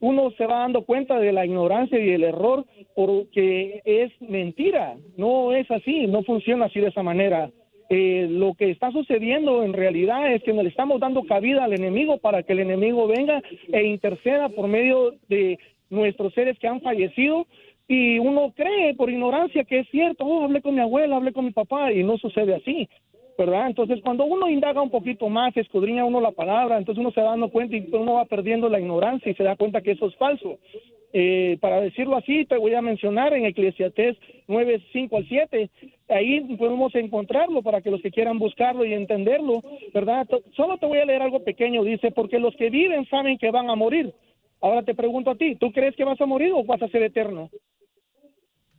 uno se va dando cuenta de la ignorancia y el error porque es mentira. No es así, no funciona así de esa manera. Eh, lo que está sucediendo en realidad es que le estamos dando cabida al enemigo para que el enemigo venga e interceda por medio de nuestros seres que han fallecido y uno cree por ignorancia que es cierto, oh, hablé con mi abuela, hablé con mi papá y no sucede así, ¿verdad? Entonces cuando uno indaga un poquito más, escudriña uno la palabra, entonces uno se va dando cuenta y uno va perdiendo la ignorancia y se da cuenta que eso es falso. Eh, para decirlo así, te voy a mencionar en Eclesiastés 9, 5 al 7. Ahí podemos encontrarlo para que los que quieran buscarlo y entenderlo, ¿verdad? Solo te voy a leer algo pequeño. Dice, porque los que viven saben que van a morir. Ahora te pregunto a ti, ¿tú crees que vas a morir o vas a ser eterno?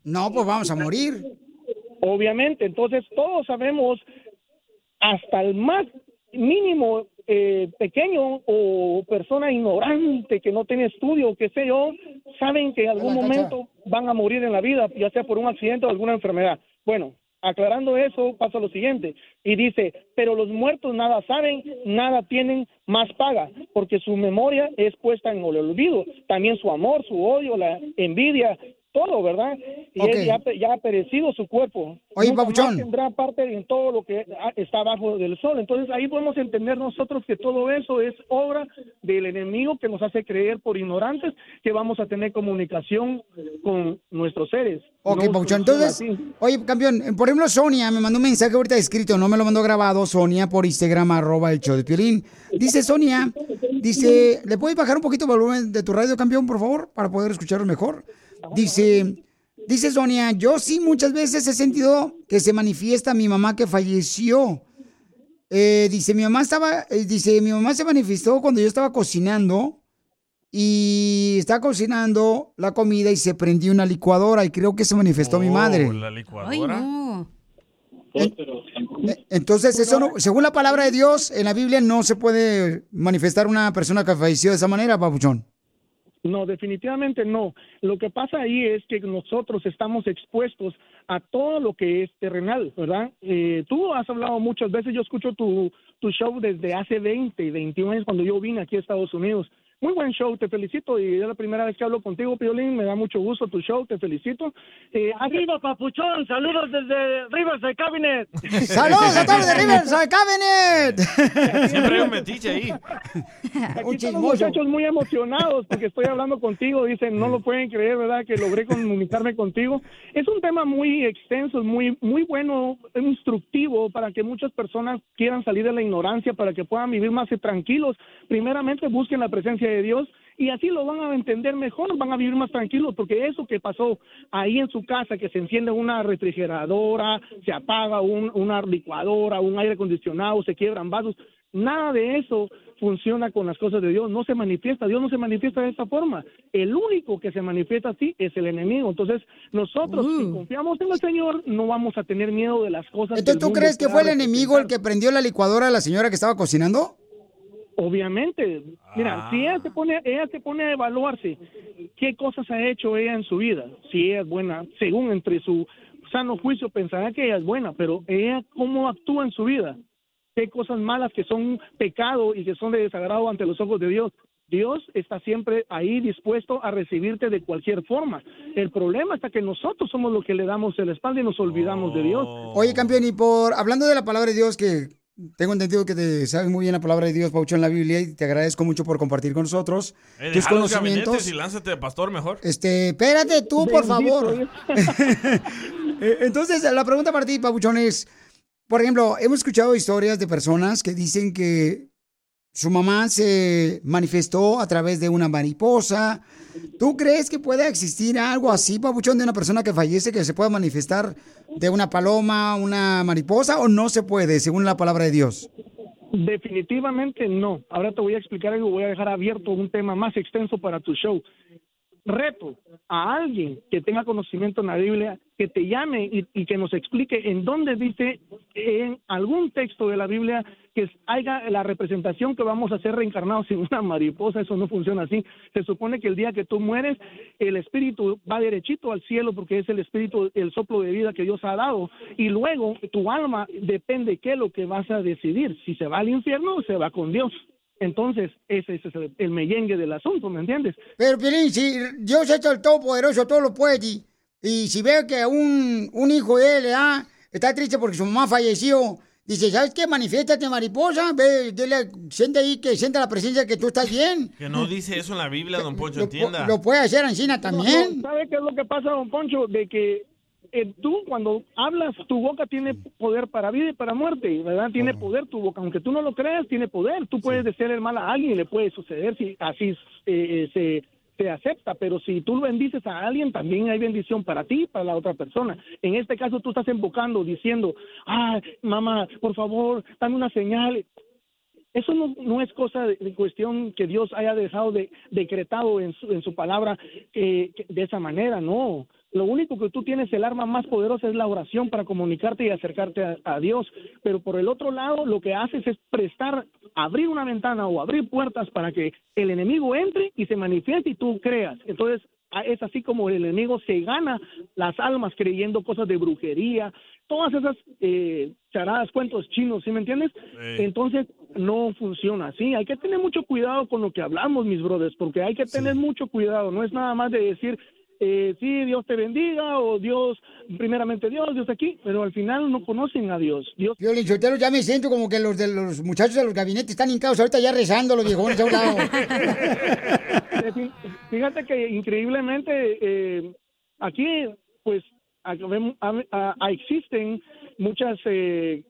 No, pues vamos a morir. Obviamente, entonces todos sabemos, hasta el más mínimo eh, pequeño o persona ignorante que no tiene estudio o qué sé yo, saben que en algún momento van a morir en la vida, ya sea por un accidente o alguna enfermedad. Bueno, aclarando eso, pasa lo siguiente, y dice, pero los muertos nada saben, nada tienen, más paga, porque su memoria es puesta en el olvido, también su amor, su odio, la envidia, todo, ¿verdad? Y él ya, ya ha perecido su cuerpo. Oye, Nunca Papuchón. tendrá parte en todo lo que está abajo del sol. Entonces ahí podemos entender nosotros que todo eso es obra del enemigo que nos hace creer por ignorantes que vamos a tener comunicación con nuestros seres. Ok, No Entonces, así. oye, campeón, eh, por ejemplo, Sonia me mandó un mensaje ahorita escrito, no me lo mandó grabado, Sonia, por Instagram, arroba el show de Piolín. Dice Sonia, dice, ¿le puedes bajar un poquito el volumen de tu radio, campeón, por favor, para poder escucharlo mejor? Dice, Dice Sonia, yo sí muchas veces he sentido que se manifiesta mi mamá que falleció. Eh, dice, mi mamá estaba, eh, dice, mi mamá se manifestó cuando yo estaba cocinando y estaba cocinando la comida y se prendió una licuadora y creo que se manifestó mi madre. Oh, la licuadora. En- eh, Entonces, eso no, según la palabra de Dios, en la Biblia no se puede manifestar una persona que falleció de esa manera, papuchón. No, definitivamente no. Lo que pasa ahí es que nosotros estamos expuestos a todo lo que es terrenal, ¿verdad? Eh, tú has hablado muchas veces, yo escucho tu, tu show desde hace 20, 21 años cuando yo vine aquí a Estados Unidos. Muy buen show, te felicito y es la primera vez que hablo contigo, Piolín, me da mucho gusto tu show, te felicito. Eh, ¡Arriba, papuchón! ¡Saludos desde Riverside Cabinet! ¡Saludos a todos de Riverside Cabinet! Siempre hay un metiche ahí. Aquí están los muchachos muy emocionados porque estoy hablando contigo. Dicen, no lo pueden creer, ¿verdad? Que logré comunicarme contigo. Es un tema muy extenso, muy, muy bueno, instructivo para que muchas personas quieran salir de la ignorancia, para que puedan vivir más tranquilos. Primeramente, busquen la presencia de Dios y así lo van a entender mejor, van a vivir más tranquilos, porque eso que pasó ahí en su casa, que se enciende una refrigeradora, se apaga un- una licuadora, un aire acondicionado, se quiebran vasos, nada de eso funciona con las cosas de Dios, no se manifiesta, Dios no se manifiesta de esta forma. El único que se manifiesta así es el enemigo. Entonces, nosotros si confiamos en el Señor, no vamos a tener miedo de las cosas. Entonces, del ¿tú mundo crees que fue el enemigo el que prendió la licuadora a la señora que estaba cocinando? Obviamente, mira, si ella se pone, ella se pone a evaluarse qué cosas ha hecho ella en su vida, si ella es buena, según entre su sano juicio pensará que ella es buena, pero ella cómo actúa en su vida, qué cosas malas que son pecado y que son de desagrado ante los ojos de Dios. Dios está siempre ahí dispuesto a recibirte de cualquier forma. El problema está que nosotros somos los que le damos el espalda y nos olvidamos de Dios. Oye, campeón, y por hablando de la palabra de Dios, que tengo entendido que te sabes muy bien la palabra de Dios, Paucho, en la Biblia, y te agradezco mucho por compartir con nosotros Eh, tus conocimientos. y lánzate de pastor mejor. Este, espérate tú, por Bendito favor. Eh, Entonces, la pregunta para ti, Pabuchón, es, por ejemplo, hemos escuchado historias de personas que dicen que su mamá se manifestó a través de una mariposa. ¿Tú crees que pueda existir algo así, Pabuchón, de una persona que fallece que se pueda manifestar de una paloma, una mariposa, o no se puede, según la palabra de Dios? Definitivamente no. Ahora te voy a explicar algo, voy a dejar abierto un tema más extenso para tu show. Reto a alguien que tenga conocimiento en la Biblia que te llame y, que nos explique en dónde dice en algún texto de la Biblia que haya la representación que vamos a ser reencarnados en una mariposa. Eso no funciona así. Se supone que el día que tú mueres, el espíritu va derechito al cielo porque es el espíritu, el soplo de vida que Dios ha dado. Y luego tu alma depende qué es lo que vas a decidir. Si se va al infierno o se va con Dios. Entonces, ese, ese es el, el meyengue del asunto, ¿me entiendes? Pero, Piolín, si Dios es el Todopoderoso, todo lo puede, y si ve que un, un hijo de él está triste porque su mamá falleció, dice, ¿sabes qué? Manifiéstate, mariposa, ve, dile, siente ahí que sienta la presencia que tú estás bien. Que no dice eso en la Biblia, don Poncho, entienda. Lo puede hacer Ancina también. No, ¿Sabe qué es lo que pasa, don Poncho? De que eh, tú cuando hablas, tu boca tiene poder para vida y para muerte, ¿verdad? Tiene poder tu boca, aunque tú no lo creas, tiene poder. Tú puedes decir el mal a alguien y le puede suceder si así eh, eh, se, se acepta, pero si tú bendices a alguien, también hay bendición para ti y para la otra persona. En este caso, tú estás invocando, diciendo, ah, mamá, por favor, dame una señal. Eso no, no es cosa de, cuestión que Dios haya dejado de, decretado en su, en su palabra eh, de esa manera, no. Lo único que tú tienes, el arma más poderosa es la oración para comunicarte y acercarte a, a Dios. Pero por el otro lado, lo que haces es prestar, abrir una ventana o abrir puertas para que el enemigo entre y se manifieste y tú creas. Entonces, es así como el enemigo se gana las almas creyendo cosas de brujería, todas esas eh, charadas, cuentos chinos, ¿sí me entiendes? Entonces no funciona así. Hay que tener mucho cuidado con lo que hablamos, mis brothers, porque hay que tener mucho cuidado. No es nada más de decir, eh, sí, Dios te bendiga o Dios, primeramente Dios, Dios aquí, pero al final no conocen a Dios. Dios Violín Sotelo, ya me siento como que los de los muchachos de los gabinetes están hincados ahorita ya rezando los viejones a un lado. Fí- Fíjate que increíblemente eh, aquí, pues, a- existen muchas eh,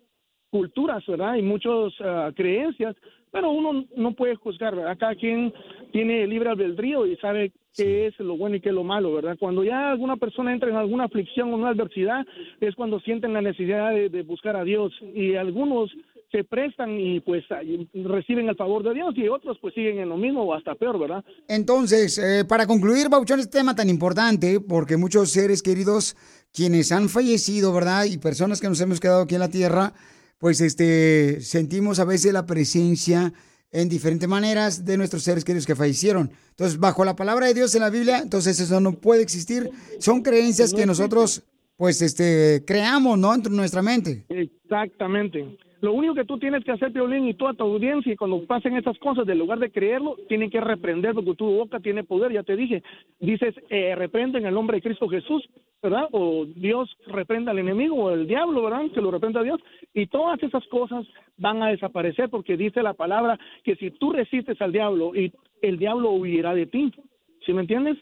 culturas, ¿verdad? Y muchas ah, creencias, pero uno no puede juzgar, ¿verdad? Cada quien tiene libre albedrío y sabe qué es lo bueno y qué es lo malo, ¿verdad? Cuando ya alguna persona entra en alguna aflicción o una adversidad, es cuando sienten la necesidad de, de buscar a Dios. Y algunos se prestan y pues reciben el favor de Dios y otros pues siguen en lo mismo o hasta peor, ¿verdad? Entonces, eh, para concluir, Bauchón, este tema tan importante, porque muchos seres queridos, quienes han fallecido, ¿verdad? Y personas que nos hemos quedado aquí en la tierra, pues este, sentimos a veces la presencia en diferentes maneras de nuestros seres queridos que fallecieron. Entonces, bajo la palabra de Dios en la Biblia, entonces eso no puede existir. Son creencias que nosotros, pues, este, creamos, ¿no? En nuestra mente. Exactamente. Lo único que tú tienes que hacer, Piolín, y toda tu audiencia, cuando pasen estas cosas, en lugar de creerlo, tienen que reprender, porque tu boca tiene poder, ya te dije. Dices, eh, reprende en el nombre de Cristo Jesús, ¿verdad? O Dios reprenda al enemigo, o el diablo, ¿verdad? Que lo reprenda a Dios. Y todas esas cosas van a desaparecer, porque dice la palabra que si tú resistes al diablo, y el diablo huirá de ti. ¿Sí me entiendes?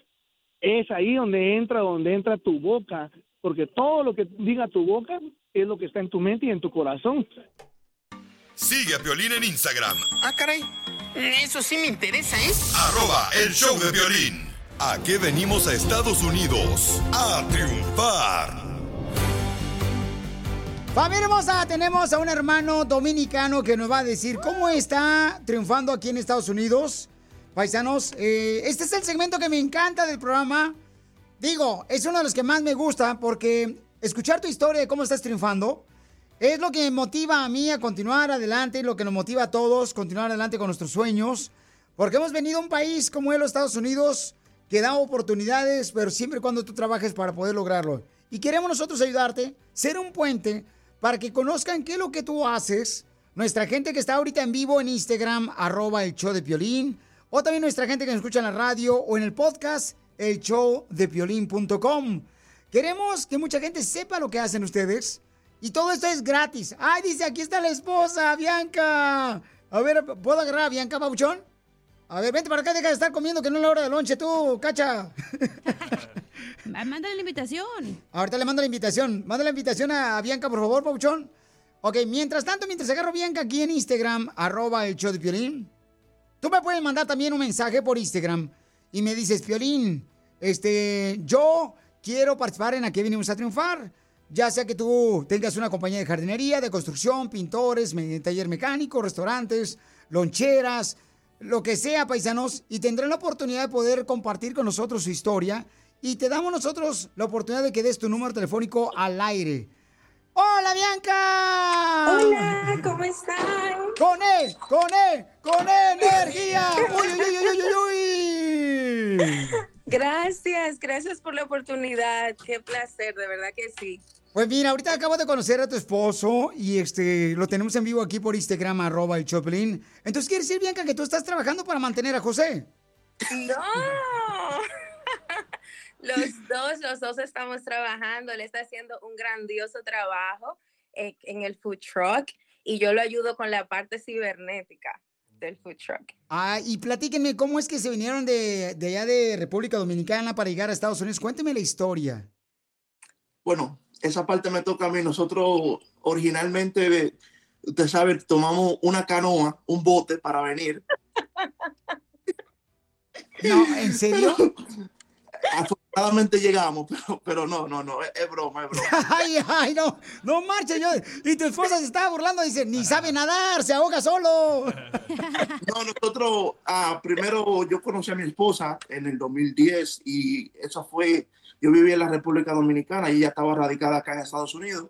Es ahí donde entra, donde entra tu boca, porque todo lo que diga tu boca es lo que está en tu mente y en tu corazón. Sigue a Piolín en Instagram, Ah, caray. Eso sí me interesa, ¿eh? arroba el show de violín. ¿A qué venimos a Estados Unidos? A triunfar. Familia hermosa, tenemos a un hermano dominicano que nos va a decir cómo está triunfando aquí en Estados Unidos. Paisanos, eh, este es el segmento que me encanta del programa. Digo, es uno de los que más me gusta porque escuchar tu historia de cómo estás triunfando es lo que motiva a mí a continuar adelante y lo que nos motiva a todos continuar adelante con nuestros sueños. Porque hemos venido a un país como es los Estados Unidos que da oportunidades, pero siempre cuando tú trabajes para poder lograrlo. Y queremos nosotros ayudarte, ser un puente para que conozcan qué es lo que tú haces. Nuestra gente que está ahorita en vivo en Instagram, arroba el show de Piolín. O también nuestra gente que nos escucha en la radio o en el podcast, el show de. Queremos que mucha gente sepa lo que hacen ustedes. Y todo esto es gratis. Ay, dice, aquí está la esposa, Bianca. A ver, ¿puedo agarrar a Bianca, Pabuchón? A ver, vente para acá, deja de estar comiendo, que no es la hora de lonche, tú, cacha. Mándale la invitación. Ahorita le mando la invitación. Manda la invitación a Bianca, por favor, Pauchón. Ok, mientras tanto, mientras agarro Bianca aquí en Instagram, arroba el show de Piolín, tú me puedes mandar también un mensaje por Instagram y me dices, Piolín, este, yo quiero participar en Aquí Venimos a Triunfar. Ya sea que tú tengas una compañía de jardinería, de construcción, pintores, taller mecánico, restaurantes, loncheras, lo que sea, paisanos, y tendrán la oportunidad de poder compartir con nosotros su historia. Y te damos nosotros la oportunidad de que des tu número telefónico al aire. ¡Hola, Bianca! Hola, ¿cómo están? ¡Con él! ¡Con él! ¡Con energía! ¡Uy, uy, uy, uy, uy, uy! Gracias, gracias por la oportunidad. Qué placer, de verdad que sí. Pues mira, ahorita acabo de conocer a tu esposo y este lo tenemos en vivo aquí por Instagram, arroba el Choplin. Entonces, ¿quiere decir, Bianca, que tú estás trabajando para mantener a José? No. Los dos, los dos estamos trabajando. Él está haciendo un grandioso trabajo eh, en el food truck y yo lo ayudo con la parte cibernética del food truck. Ah, y platíquenme, ¿cómo es que se vinieron de, de allá de República Dominicana para llegar a Estados Unidos? Cuénteme la historia. Bueno, esa parte me toca a mí. Nosotros originalmente, usted sabe, tomamos una canoa, un bote para venir. No, ¿en serio? Afortunadamente llegamos, pero, pero no, no, no, es, es broma, es broma. Ay, ay, no, no marche yo. Y tu esposa se estaba burlando, dice, ni sabe nadar, se ahoga solo. No, nosotros, ah, primero yo conocí a mi esposa en el 2010 y eso fue, yo vivía en la República Dominicana y ella estaba radicada acá en Estados Unidos.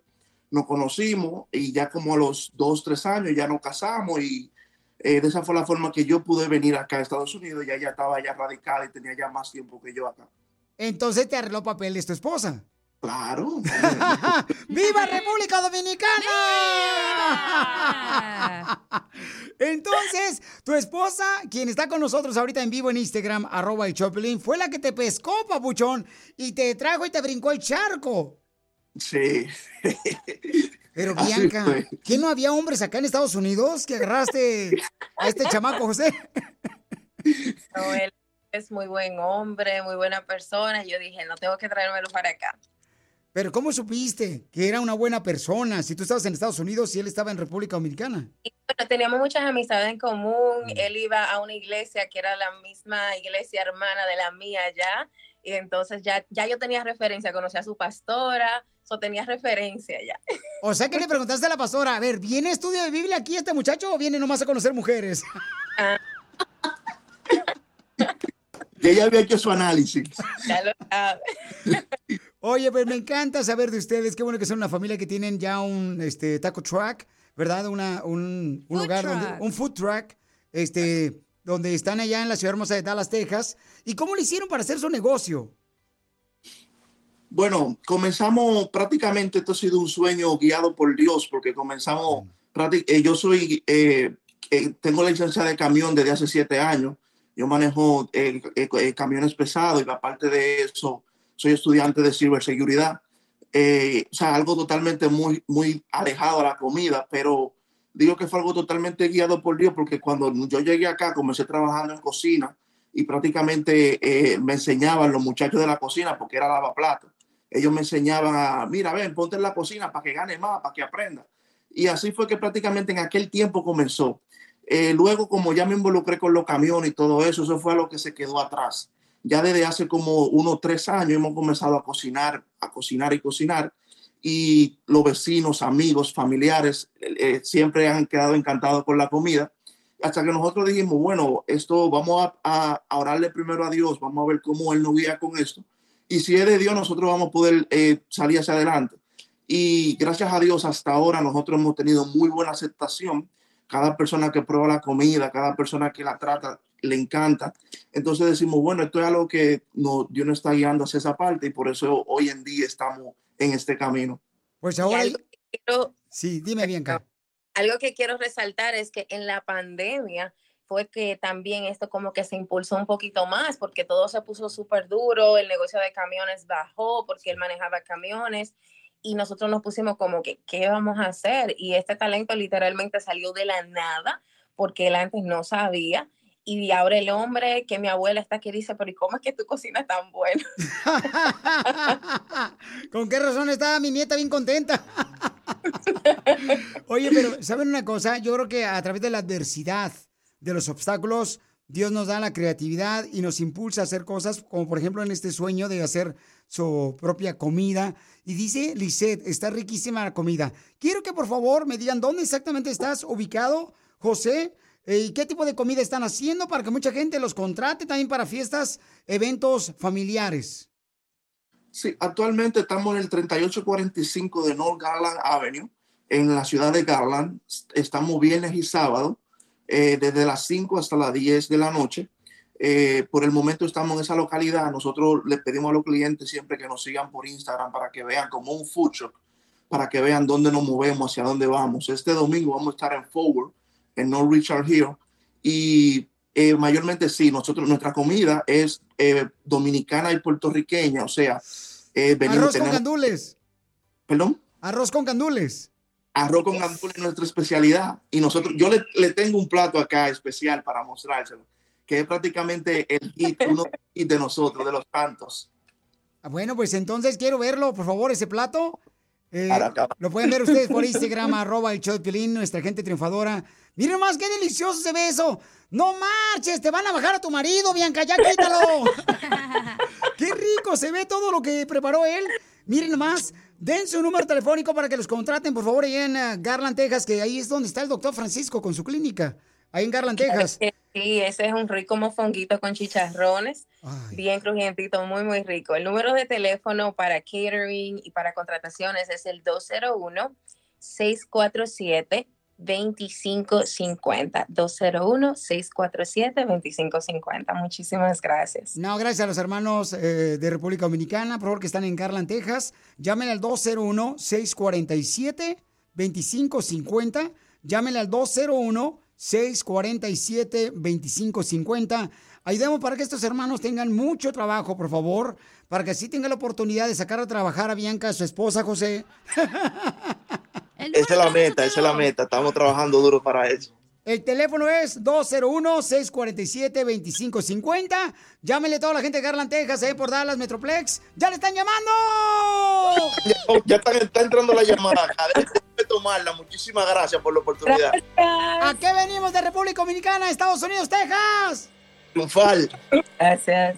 Nos conocimos y ya como a los dos, tres años ya nos casamos y eh, de esa fue la forma que yo pude venir acá a Estados Unidos. Ya ella estaba ya radicada y tenía ya más tiempo que yo acá. Entonces te arregló papeles tu esposa. Claro. ¡Viva República Dominicana! Entonces, tu esposa, quien está con nosotros ahorita en vivo en Instagram, arroba el Choplin, fue la que te pescó, papuchón, y te trajo y te brincó el charco. Sí. Pero Bianca. ¿qué no había hombres acá en Estados Unidos que agarraste a este chamaco, José? No, él es muy buen hombre, muy buena persona. y Yo dije, no tengo que traérmelo para acá. Pero ¿cómo supiste que era una buena persona si tú estabas en Estados Unidos y él estaba en República Dominicana? Bueno, teníamos muchas amistades en común. Él iba a una iglesia que era la misma iglesia hermana de la mía ya. Y entonces ya, ya yo tenía referencia, conocí a su pastora, so tenía referencia ya. O sea que le preguntaste a la pastora, a ver, ¿viene estudio de Biblia aquí este muchacho o viene nomás a conocer mujeres? Y ella había hecho su análisis. Ya lo sabe. Oye, pues me encanta saber de ustedes. Qué bueno que son una familia que tienen ya un este, taco truck, ¿verdad? Una, un, lugar donde. Un food truck, este, donde están allá en la ciudad hermosa de Dallas, Texas. ¿Y cómo le hicieron para hacer su negocio? Bueno, comenzamos prácticamente, esto ha sido un sueño guiado por Dios, porque comenzamos, prácti- eh, yo soy, eh, eh, tengo la licencia de camión desde hace siete años, yo manejo eh, eh, eh, camiones pesados y aparte de eso, soy estudiante de ciberseguridad, Eh, o sea, algo totalmente muy, muy alejado a la comida, pero digo que fue algo totalmente guiado por Dios, porque cuando yo llegué acá, comencé trabajando en cocina y prácticamente eh, me enseñaban los muchachos de la cocina, porque era lavaplatos ellos me enseñaban a, mira, ven, ponte en la cocina para que gane más, para que aprenda. Y así fue que prácticamente en aquel tiempo comenzó. Eh, luego, como ya me involucré con los camiones y todo eso, eso fue lo que se quedó atrás. Ya desde hace como unos tres años hemos comenzado a cocinar, a cocinar y cocinar. Y los vecinos, amigos, familiares, eh, eh, siempre han quedado encantados con la comida. Hasta que nosotros dijimos, bueno, esto vamos a, a- orarle primero a Dios, vamos a ver cómo Él nos guía con esto y si es de Dios, nosotros vamos a poder eh, salir hacia adelante. Y gracias a Dios, hasta ahora nosotros hemos tenido muy buena aceptación. Cada persona que prueba la comida, cada persona que la trata, le encanta. Entonces decimos, bueno, esto es algo que no, Dios nos está guiando hacia esa parte y por eso hoy en día estamos en este camino. Pues Y ahora. algo que quiero- Sí, dime bien, algo que quiero resaltar es que en la pandemia fue que también esto como que se impulsó un poquito más porque todo se puso súper duro, el negocio de camiones bajó porque él manejaba camiones y nosotros nos pusimos como que, ¿qué vamos a hacer? Y este talento literalmente salió de la nada porque él antes no sabía. Y ahora el hombre que mi abuela está aquí dice, pero ¿y cómo es que tú cocinas tan bueno? ¿Con qué razón está mi nieta bien contenta? Oye, pero ¿saben una cosa? Yo creo que a través de la adversidad, de los obstáculos, Dios nos da la creatividad y nos impulsa a hacer cosas, como por ejemplo en este sueño de hacer su propia comida. Y dice Lisette, está riquísima la comida. Quiero que por favor me digan dónde exactamente estás ubicado, José, y qué tipo de comida están haciendo para que mucha gente los contrate también para fiestas, eventos familiares. Sí, actualmente estamos en el 3845 de North Garland Avenue, en la ciudad de Garland. Estamos viernes y sábado, eh, desde las 5 hasta las 10 de la noche. Eh, por el momento estamos en esa localidad. Nosotros les pedimos a los clientes siempre que nos sigan por Instagram para que vean como un food truck, para que vean dónde nos movemos, hacia dónde vamos. Este domingo vamos a estar en Forward, en North Richard Hill. Y eh, mayormente sí, nosotros, nuestra comida es eh, dominicana y puertorriqueña, o sea, eh, venimos, Arroz con tenemos- gandules. perdón, Arroz con gandules. arroz con gandules es nuestra especialidad. Y nosotros, yo le, le tengo un plato acá especial para mostrárselo, que es prácticamente el hit, uno hits de nosotros, de los cantos. Ah, Bueno, pues entonces quiero verlo, por favor, ese plato. Eh, lo pueden ver ustedes por Instagram, arroba el show de Piolín, nuestra gente triunfadora. Miren más, qué delicioso se ve eso. No marches, te van a bajar a tu marido, Bianca, ya quítalo. qué rico se ve todo lo que preparó él. Miren más, den su número telefónico para que los contraten, por favor, ahí en eh, Garland, Texas, que ahí es donde está el doctor Francisco con su clínica, ahí en Garland, Texas. Sí, ese es un rico mofonguito con chicharrones, bien crujientito, muy, muy rico. El número de teléfono para catering y para contrataciones es el 201-647-2550. 201-647-2550. Muchísimas gracias. No, gracias a los hermanos eh, de República Dominicana, por favor, que están en Garland, Texas. Llámenle al 201-647-2550. Llámenle al 201-647-2550. Ayudemos para que estos hermanos tengan mucho trabajo, por favor, para que así tengan la oportunidad de sacar a trabajar a Bianca, a su esposa, José. Esa es la meta, esa es la meta. Estamos trabajando duro para eso. El teléfono es 201-647-2550. Llámenle a toda la gente de Garland, Texas, ahí por Dallas, Metroplex. ¡Ya le están llamando! Ya está, está entrando la llamada. Déjeme tomarla. Muchísimas gracias por la oportunidad. ¿A qué venimos de República Dominicana, Estados Unidos, Texas? Triunfal. Gracias.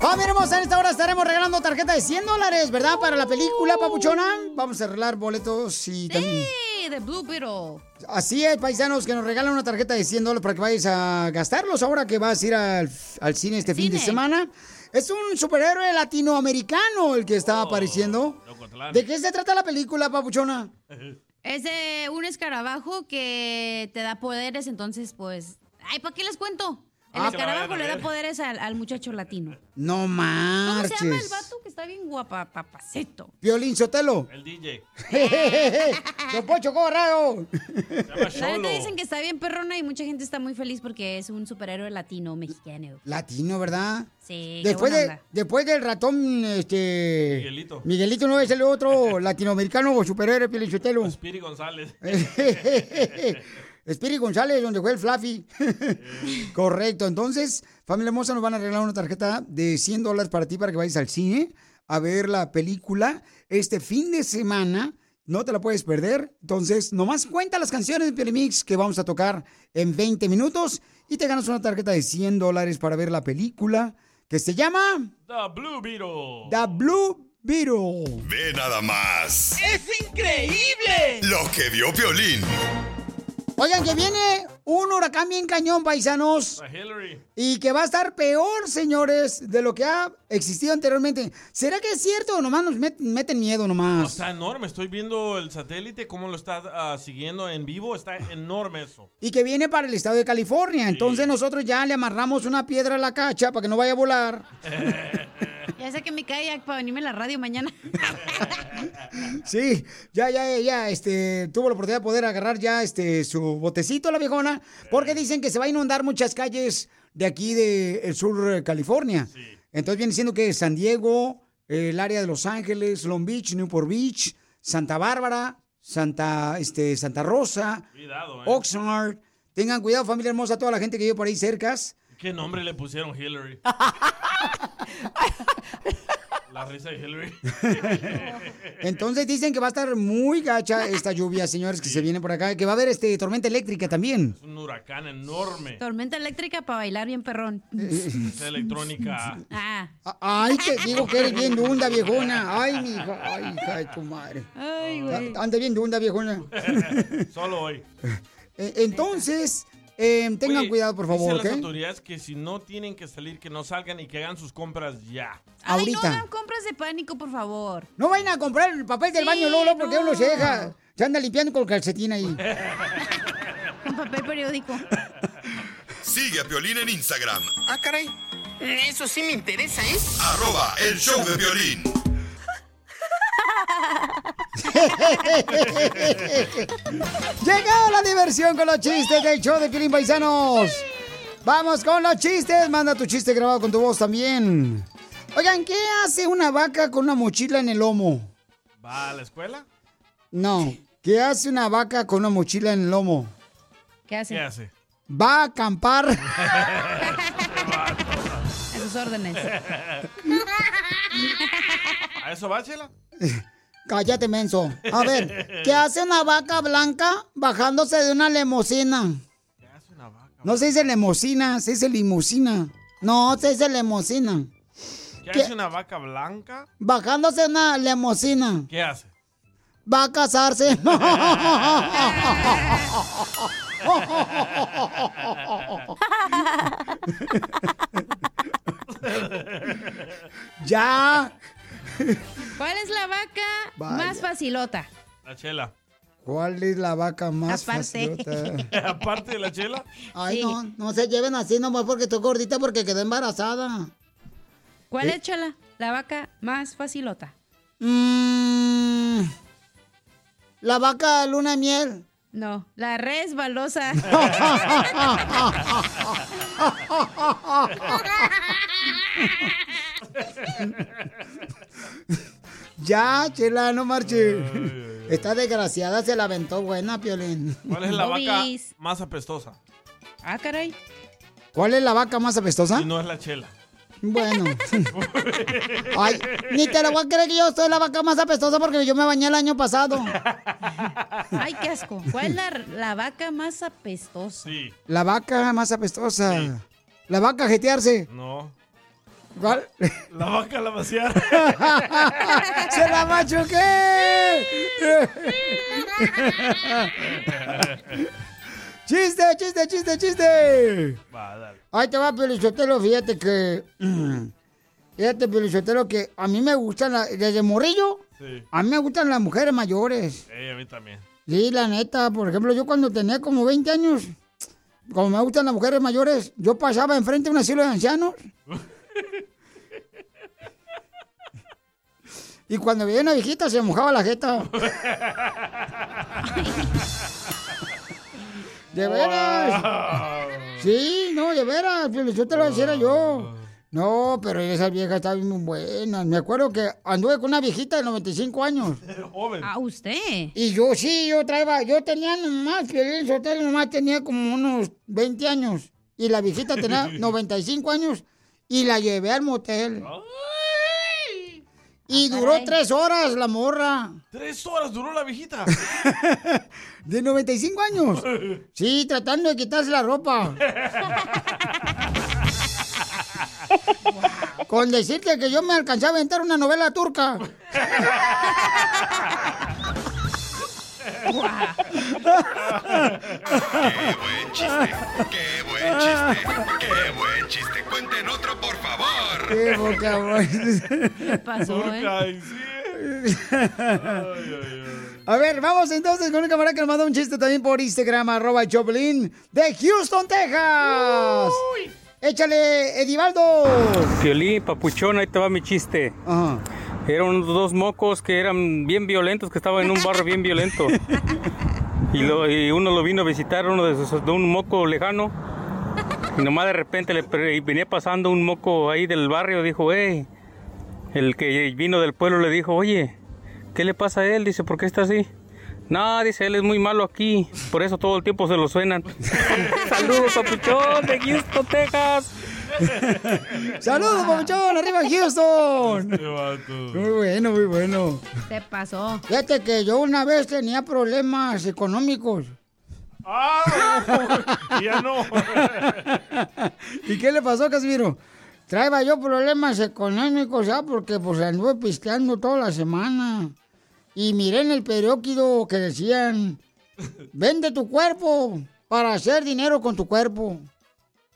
Familia hermosa, en esta hora estaremos regalando tarjeta de 100 dólares, ¿verdad? Para la película, papuchona. Vamos a arreglar boletos y también... Sí, de Blue Beetle. Así es, paisanos, que nos regalan una tarjeta de 100 dólares para que vayas a gastarlos ahora que vas a ir al, al cine este fin de Cine. semana. Es un superhéroe latinoamericano el que está apareciendo. ¿De qué se trata la película, papuchona? Es de un escarabajo que te da poderes, entonces, pues. Ay, ¿para qué les cuento? El Ah, escarabajo a le da poderes al, al muchacho latino. No ¿Cómo marches. se llama el vato que está bien guapa, papacito? Violín Sotelo. El DJ. Don Pocho Corrado. La neta dicen que está bien perrona y mucha gente está muy feliz porque es un superhéroe latino mexicano. Latino, ¿verdad? Sí, Después, de, después del ratón, este... Miguelito. Miguelito no es el otro latinoamericano o superhéroe, Piolín Sotelo. Spiri González. Spiri González, donde fue el Fluffy. Correcto. Entonces, familia hermosa, nos van a regalar una tarjeta de 100 dólares para ti para que vayas al cine a ver la película este fin de semana. No te la puedes perder. Entonces, nomás cuenta las canciones de Piolimix que vamos a tocar en 20 minutos y te ganas una tarjeta de 100 dólares para ver la película que se llama The Blue Beetle. The Blue Beetle. Ve nada más. ¡Es increíble! Lo que vio Piolín. Oigan, que viene un huracán bien cañón, paisanos. La Hillary. Y que va a estar peor, señores, de lo que ha existido anteriormente. ¿Será que es cierto o nomás nos met- meten miedo nomás? Está enorme. Estoy viendo el satélite, cómo lo está ah, siguiendo en vivo. Está enorme eso. Y que viene para el estado de California. Entonces nosotros ya le amarramos una piedra a la cacha para que no vaya a volar. Ya sé que me kayak para venirme a la radio mañana. Sí, ya, ya, ya, este, tuvo la oportunidad de poder agarrar ya, este, su botecito la viejona, porque dicen que se va a inundar muchas calles de aquí del sur de California. Entonces viene siendo que San Diego, el área de Los Ángeles, Long Beach, Newport Beach, Santa Bárbara, Santa, este, Santa Rosa, Cuidado, ¿eh? Oxnard. Tengan cuidado, familia hermosa, toda la gente que vive por ahí cercas. ¿Qué nombre le pusieron Hillary? La risa de Hillary. Entonces dicen que va a estar muy gacha esta lluvia, señores, que se viene por acá, que va a haber este tormenta eléctrica también. Es un huracán enorme. Tormenta eléctrica para bailar bien perrón. Es electrónica. Ah. Ay, te digo que eres bien dunda, viejona. Ay, mi hija, ay, hija de tu madre. Ay, güey. Anda bien dunda, viejona. Solo hoy. Eh, Entonces, eh, tengan Oye, cuidado, por favor, dicen las ¿ok? autoridades que si no tienen que salir, que no salgan y que hagan sus compras ya. Ay, no Ahorita. hagan compras de pánico, por favor. No vayan a comprar el papel del Sí, baño, Lolo, porque no. uno se deja. Se anda limpiando con calcetín ahí. Con papel periódico. Sigue a Piolín en Instagram. Ah, caray. Eso sí me interesa, ¿eh? Arroba el show de Piolín. Llegó la diversión con los chistes del show de Piolín Paisanos. Vamos con los chistes. Manda tu chiste grabado con tu voz también. Oigan, ¿qué hace una vaca con una mochila en el lomo? ¿Va a la escuela? No. ¿Qué hace una vaca con una mochila en el lomo? ¿Qué hace? ¿Qué hace? Va a acampar. A sus órdenes. ¿A eso va, Chela? Cállate, menso. A ver, ¿qué hace una vaca blanca bajándose de una limusina? No se dice limusina, se dice limusina. No, se dice limusina. ¿Qué, ¿Qué? hace una vaca blanca? Bajándose de una limusina. ¿Qué hace? Va a casarse. ya. ¿Cuál es la vaca Vaya. más facilota? La chela. ¿Cuál es la vaca más Aparte. facilota? Aparte de la chela. Ay, Sí. no, no se lleven así nomás porque estoy gordita porque quedé embarazada. ¿Cuál ¿Eh? es, Chala? La vaca más facilota. Mm, la vaca luna de miel. No, la resbalosa. ya, chela, no marche. Esta desgraciada se la aventó buena, Piolín. ¿Cuál es la vaca más apestosa? Ah, caray. ¿Cuál es la vaca más apestosa? Y no es la chela. Bueno. Ay, ni te lo voy a creer que yo soy la vaca más apestosa porque yo me bañé el año pasado. Ay, qué asco. ¿Cuál es la, la vaca más apestosa? Sí. La vaca más apestosa. La vaca a jetearse. No. ¿Cuál? La vaca la vaciar. ¡Se la machuqué! ¡Chiste, chiste, chiste, chiste! Va, dale. Ahí te va, Pelichotelo, fíjate que... Fíjate, Pelichotelo, que a mí me gustan, la- desde morrillo, Sí. a mí me gustan las mujeres mayores. Eh, a mí también. Sí, la neta, por ejemplo, yo cuando tenía como 20 años, como me gustan las mujeres mayores, yo pasaba enfrente de un asilo de ancianos. Y cuando veía una viejita se mojaba la jeta. De veras. Sí, no, de veras, pero yo te lo hiciera yo. No, pero esa vieja está bien buena. Me acuerdo que anduve con una viejita de 95 años. Joven. Ah, usted. Y yo sí, yo traía, yo tenía nomás, Piolín Sotelo nomás tenía como unos 20 años. Y la viejita tenía 95 años. Y la llevé al motel. Y duró caray. tres horas la morra. Tres horas duró la viejita. De 95 años. Sí, tratando de quitarse la ropa. Con decirte que yo me alcancé a aventar una novela turca. ¡Qué buen chiste! ¡Qué buen chiste! ¡Qué buen chiste! ¡Cuenten otro, por favor! Qué voz. ¿Qué pasó, eh? A ver, vamos entonces con un camarada que nos mandó un chiste también por Instagram, arroba el Choplin, de Houston, Texas. Échale, Edivaldo. Piolín, papuchón, ahí te va mi chiste. Eran dos mocos que eran bien violentos, que estaban en un barrio bien violento. Y, lo- y uno lo vino a visitar, uno de, esos, de un moco lejano. Y nomás de repente le y venía pasando un moco ahí del barrio, dijo, hey, el que vino del pueblo le dijo, oye, ¿qué le pasa a él? Dice, ¿por qué está así? No, dice, él es muy malo aquí, por eso todo el tiempo se lo suenan. Saludos, papuchón, de Houston, Texas. Saludos, papuchón, arriba Houston. Este vato. Muy bueno, muy bueno. Se pasó. Fíjate que yo una vez tenía problemas económicos. ¡Ah! ya no. ¿Y qué le pasó, Casimiro? Traía yo problemas económicos ya porque pues anduve pisteando toda la semana. Y miré en el periódico que decían, vende tu cuerpo para hacer dinero con tu cuerpo.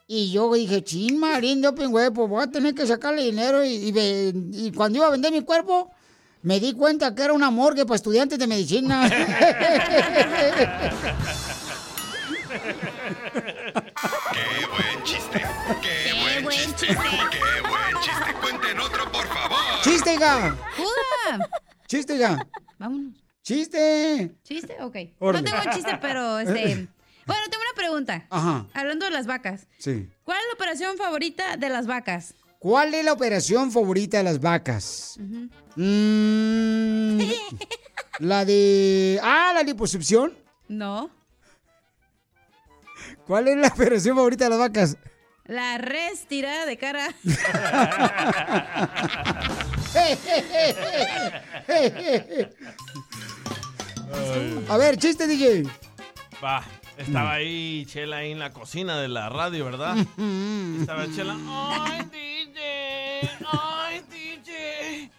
Y yo dije, chin, marín, yo pingüe, pues voy a tener que sacarle dinero. Y, y ve- y cuando iba a vender mi cuerpo, me di cuenta que era una morgue para estudiantes de medicina. ¡Qué buen chiste! ¡Qué, buen, chiste! ¡Qué buen chiste! ¡Cuenten otro, por favor! ¡Chiste! ¡Juda! ¡Chiste, ga! Vámonos. ¡Chiste! ¿Chiste? Ok. Órale. No tengo chiste, pero este. Bueno, tengo una pregunta. Ajá. Hablando de las vacas. Sí. ¿Cuál es la operación favorita de las vacas? ¿Cuál es la operación favorita de las vacas? Mm, la de... Ah, la liposucción. No. ¿Cuál es la operación favorita de las vacas? La res tirada de cara. A ver, chiste, DJ. Va, estaba ahí Chela ahí en la cocina de la radio, ¿verdad? estaba Chela. Ay, DJ, ay, DJ.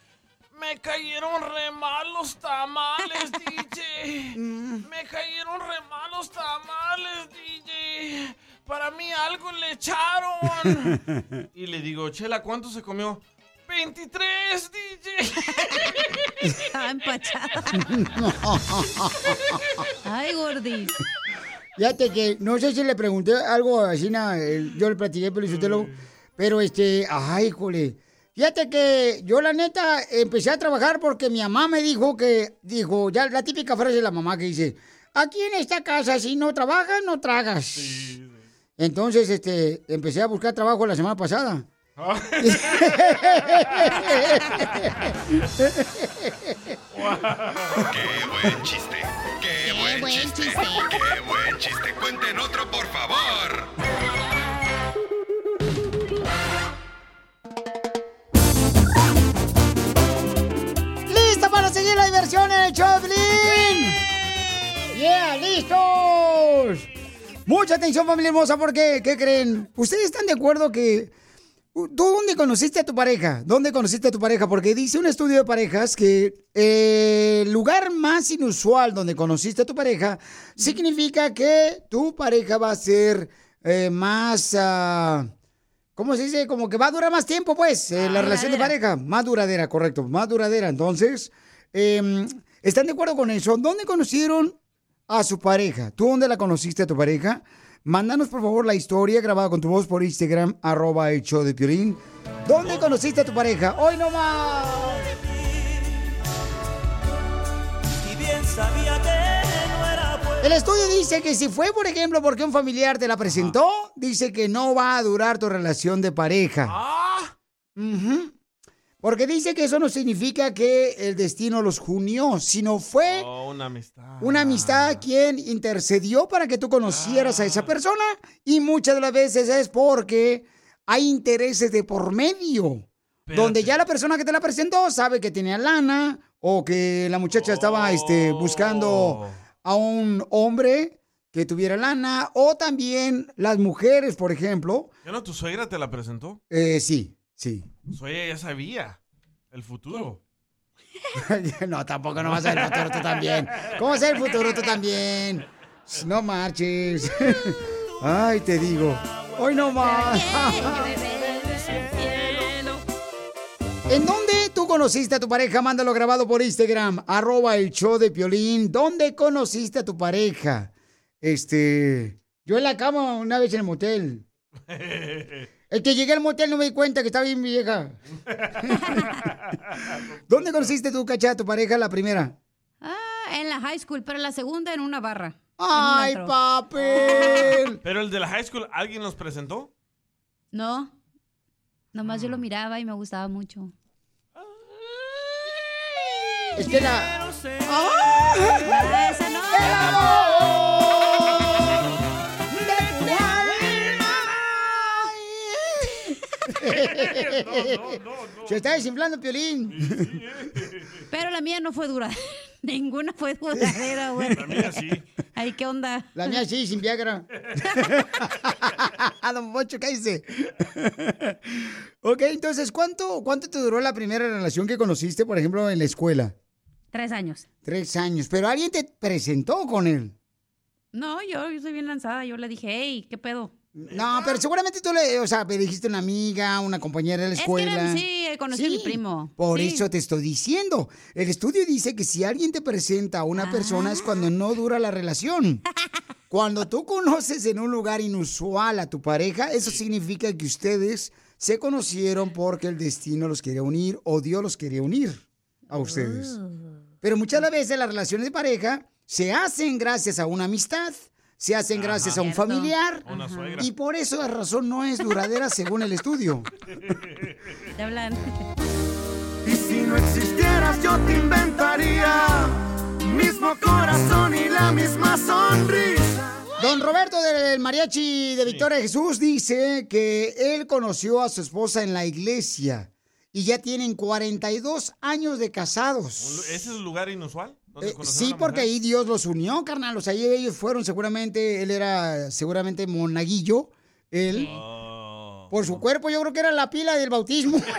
Me cayeron re mal los tamales, DJ. Me cayeron re mal los tamales, DJ. Para mí algo le echaron. Y le digo, Chela, ¿cuánto se comió? 23, DJ. Estaba empachada. Ay, gordis. Fíjate que no sé si le pregunté algo así, na, el- yo le platiqué, pero Mm. pero este, ay, jole. Fíjate que yo la neta empecé a trabajar porque mi mamá me dijo que, dijo, ya la típica frase de la mamá que dice, aquí en esta casa si no trabajas, no tragas. Entonces, este, empecé a buscar trabajo la semana pasada. ¡Qué buen chiste! ¡Qué buen, chiste! ¡Qué buen chiste! ¡Cuenten otro, por favor! ¡Listo para seguir la diversión en el Piolín! ¡Yeah! ¡Listos! Mucha atención, familia hermosa, porque, ¿qué creen? ¿Ustedes están de acuerdo que... ¿Tú dónde conociste a tu pareja? ¿Dónde conociste a tu pareja? Porque dice un estudio de parejas que eh, el lugar más inusual donde conociste a tu pareja significa que tu pareja va a ser eh, más... ah, ¿Cómo se dice? Como que va a durar más tiempo, pues, eh, la relación de pareja. Más duradera, correcto, más duradera. Entonces, eh, ¿están de acuerdo con eso? ¿Dónde conocieron a su pareja? ¿Tú dónde la conociste a tu pareja? Mándanos, por favor, la historia grabada con tu voz por Instagram, arroba el show de Piolín. ¿Dónde conociste a tu pareja? ¡Hoy no más! El estudio dice que si fue, por ejemplo, porque un familiar te la presentó, dice que no va a durar tu relación de pareja. Ujú. Porque dice que eso no significa que el destino los unió, sino fue Oh, una amistad. una amistad quien intercedió para que tú conocieras a esa persona y muchas de las veces es porque hay intereses de por medio. Donde ya la persona que te la presentó sabe que tenía lana o que la muchacha estaba este, buscando a un hombre que tuviera lana o también las mujeres, por ejemplo. ¿Ya no tu suegra te la presentó? Eh, sí, sí. Ella ya sabía el futuro. no, tampoco no vas a ver el futuro tú también. ¿Cómo vas a ver el futuro tú también? No marches. Ay, te digo. Hoy no más. ¿En dónde tú conociste a tu pareja? Mándalo grabado por Instagram, arroba el show de Piolín. ¿Dónde conociste a tu pareja? Este, yo en la cama una vez en el motel. El que llegué al motel no me di cuenta que estaba bien vieja. ¿Dónde conociste tú, cacha, a tu pareja la primera? Ah, en la high school, pero la segunda en una barra. ¡Ay, papel! Pero el de la high school, ¿alguien los presentó? No. Nomás yo lo miraba y me gustaba mucho. Es que la... Ah, esa no. de tu Se está desinflando, Piolín. Pero la mía no fue dura. Ninguna fue duradera, güey. La mía sí. Ay, ¿qué onda? La mía sí, sin Viagra. Don Mocho, cállese. ok, entonces, ¿cuánto, ¿cuánto te duró la primera relación que conociste, por ejemplo, en la escuela? Tres años. Tres años. Pero alguien te presentó con él. No, yo, yo soy bien lanzada. Yo le dije, hey, ¿qué pedo? No, pero seguramente tú le, o sea, me dijiste una amiga, una compañera de la Es que escuela. era- sí, conocí a mi primo. Por Sí. eso te estoy diciendo. El estudio dice que si alguien te presenta a una persona es cuando no dura la relación. Cuando tú conoces en un lugar inusual a tu pareja, eso significa que ustedes se conocieron porque el destino los quería unir o Dios los quería unir a ustedes. Pero muchas veces las relaciones de pareja se hacen gracias a una amistad, se hacen gracias a un Cierto. familiar. A una suegra. Y por eso la razón no es duradera según el estudio. Te hablan. Y si no existieras yo te inventaría mismo corazón y la misma sonrisa. Don Roberto del mariachi de Victoria Jesús dice que él conoció a su esposa en la iglesia y ya tienen 42 años de casados. Un ¿Ese es el lugar inusual? ¿Donde Eh, sí, porque ahí Dios los unió, carnal. O sea, ahí ellos fueron seguramente, él era seguramente monaguillo. Él, Oh. por su cuerpo, yo creo que era la pila del bautismo.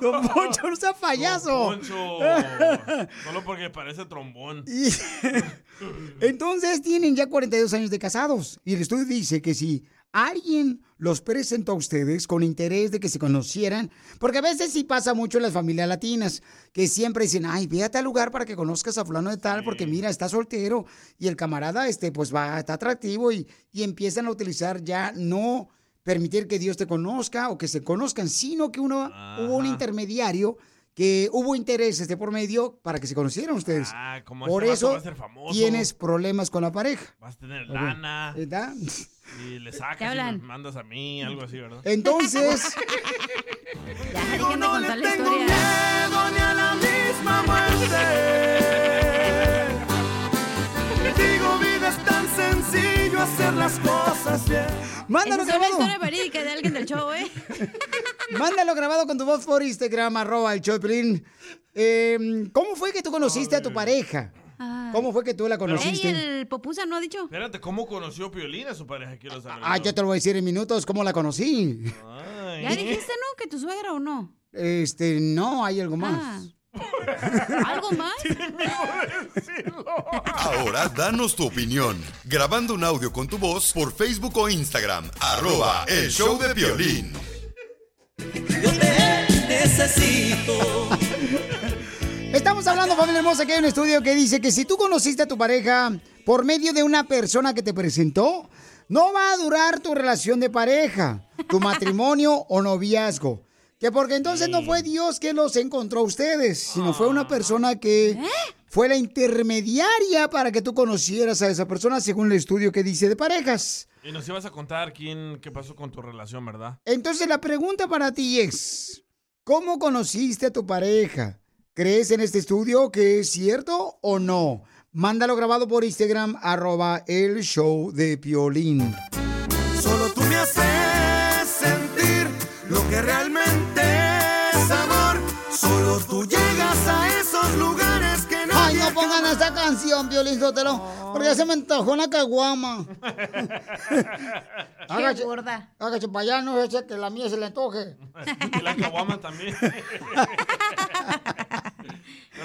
Don Poncho, no sea payaso. Don Poncho. Solo porque parece trombón. Y- Entonces tienen ya 42 años de casados. Y el estudio dice que si alguien los presentó a ustedes con interés de que se conocieran, porque a veces sí pasa mucho en las familias latinas, que siempre dicen, ay, ve a tal lugar para que conozcas a fulano de tal, porque mira, está soltero y el camarada, este, pues va, está atractivo y, y empiezan a utilizar ya no permitir que Dios te conozca o que se conozcan, sino que uno hubo un intermediario que hubo intereses de por medio para que se conocieran ustedes. Ah, como Por este eso va a ser famoso. tienes problemas con la pareja. Vas a tener lana. ¿Verdad? Y le sacas y me mandas a mí, algo así, ¿verdad? Entonces, Ya, dejen de contar la tengo historia. miedo ni a la misma muerte. Digo, vida es tan sencillo hacer las cosas bien. Mándalo Esa es una historia verídica de alguien del show, ¿eh? mándalo grabado con tu voz por Instagram, arroba el Choplin. Eh, ¿Cómo fue que tú conociste a tu pareja? ¿Cómo fue que tú la Ey, conociste? el popusa no ha dicho. Espérate, ¿cómo conoció Piolín a su pareja? Quiero saber. Ah, yo te lo voy a decir en minutos cómo la conocí. Ya dijiste, ¿no? Que tu suegra o no. Este, no, hay algo más. Ah. ¿Algo más? Ahora danos tu opinión. Grabando un audio con tu voz por Facebook o Instagram. Arroba el show de violín. Necesito. Estamos hablando, familia hermosa, que hay un estudio que dice que si tú conociste a tu pareja por medio de una persona que te presentó, no va a durar tu relación de pareja, tu matrimonio o noviazgo. Que porque entonces no fue Dios que los encontró a ustedes, sino fue una persona que fue la intermediaria para que tú conocieras a esa persona, según el estudio que dice de parejas. Y nos ibas a contar quién, qué pasó con tu relación, ¿verdad? Entonces la pregunta para ti es, ¿cómo conociste a tu pareja? ¿Crees en este estudio que es cierto o no? Mándalo grabado por Instagram, arroba el show de Piolín. Solo tú llegas a esos lugares que Ay, nadie no pongan esta canción, Piolín Sotelo, porque ya se me antojó una caguama. Hágase, gorda. hágase para allá, no ese que la mía se le antoje. Y la caguama también. Pero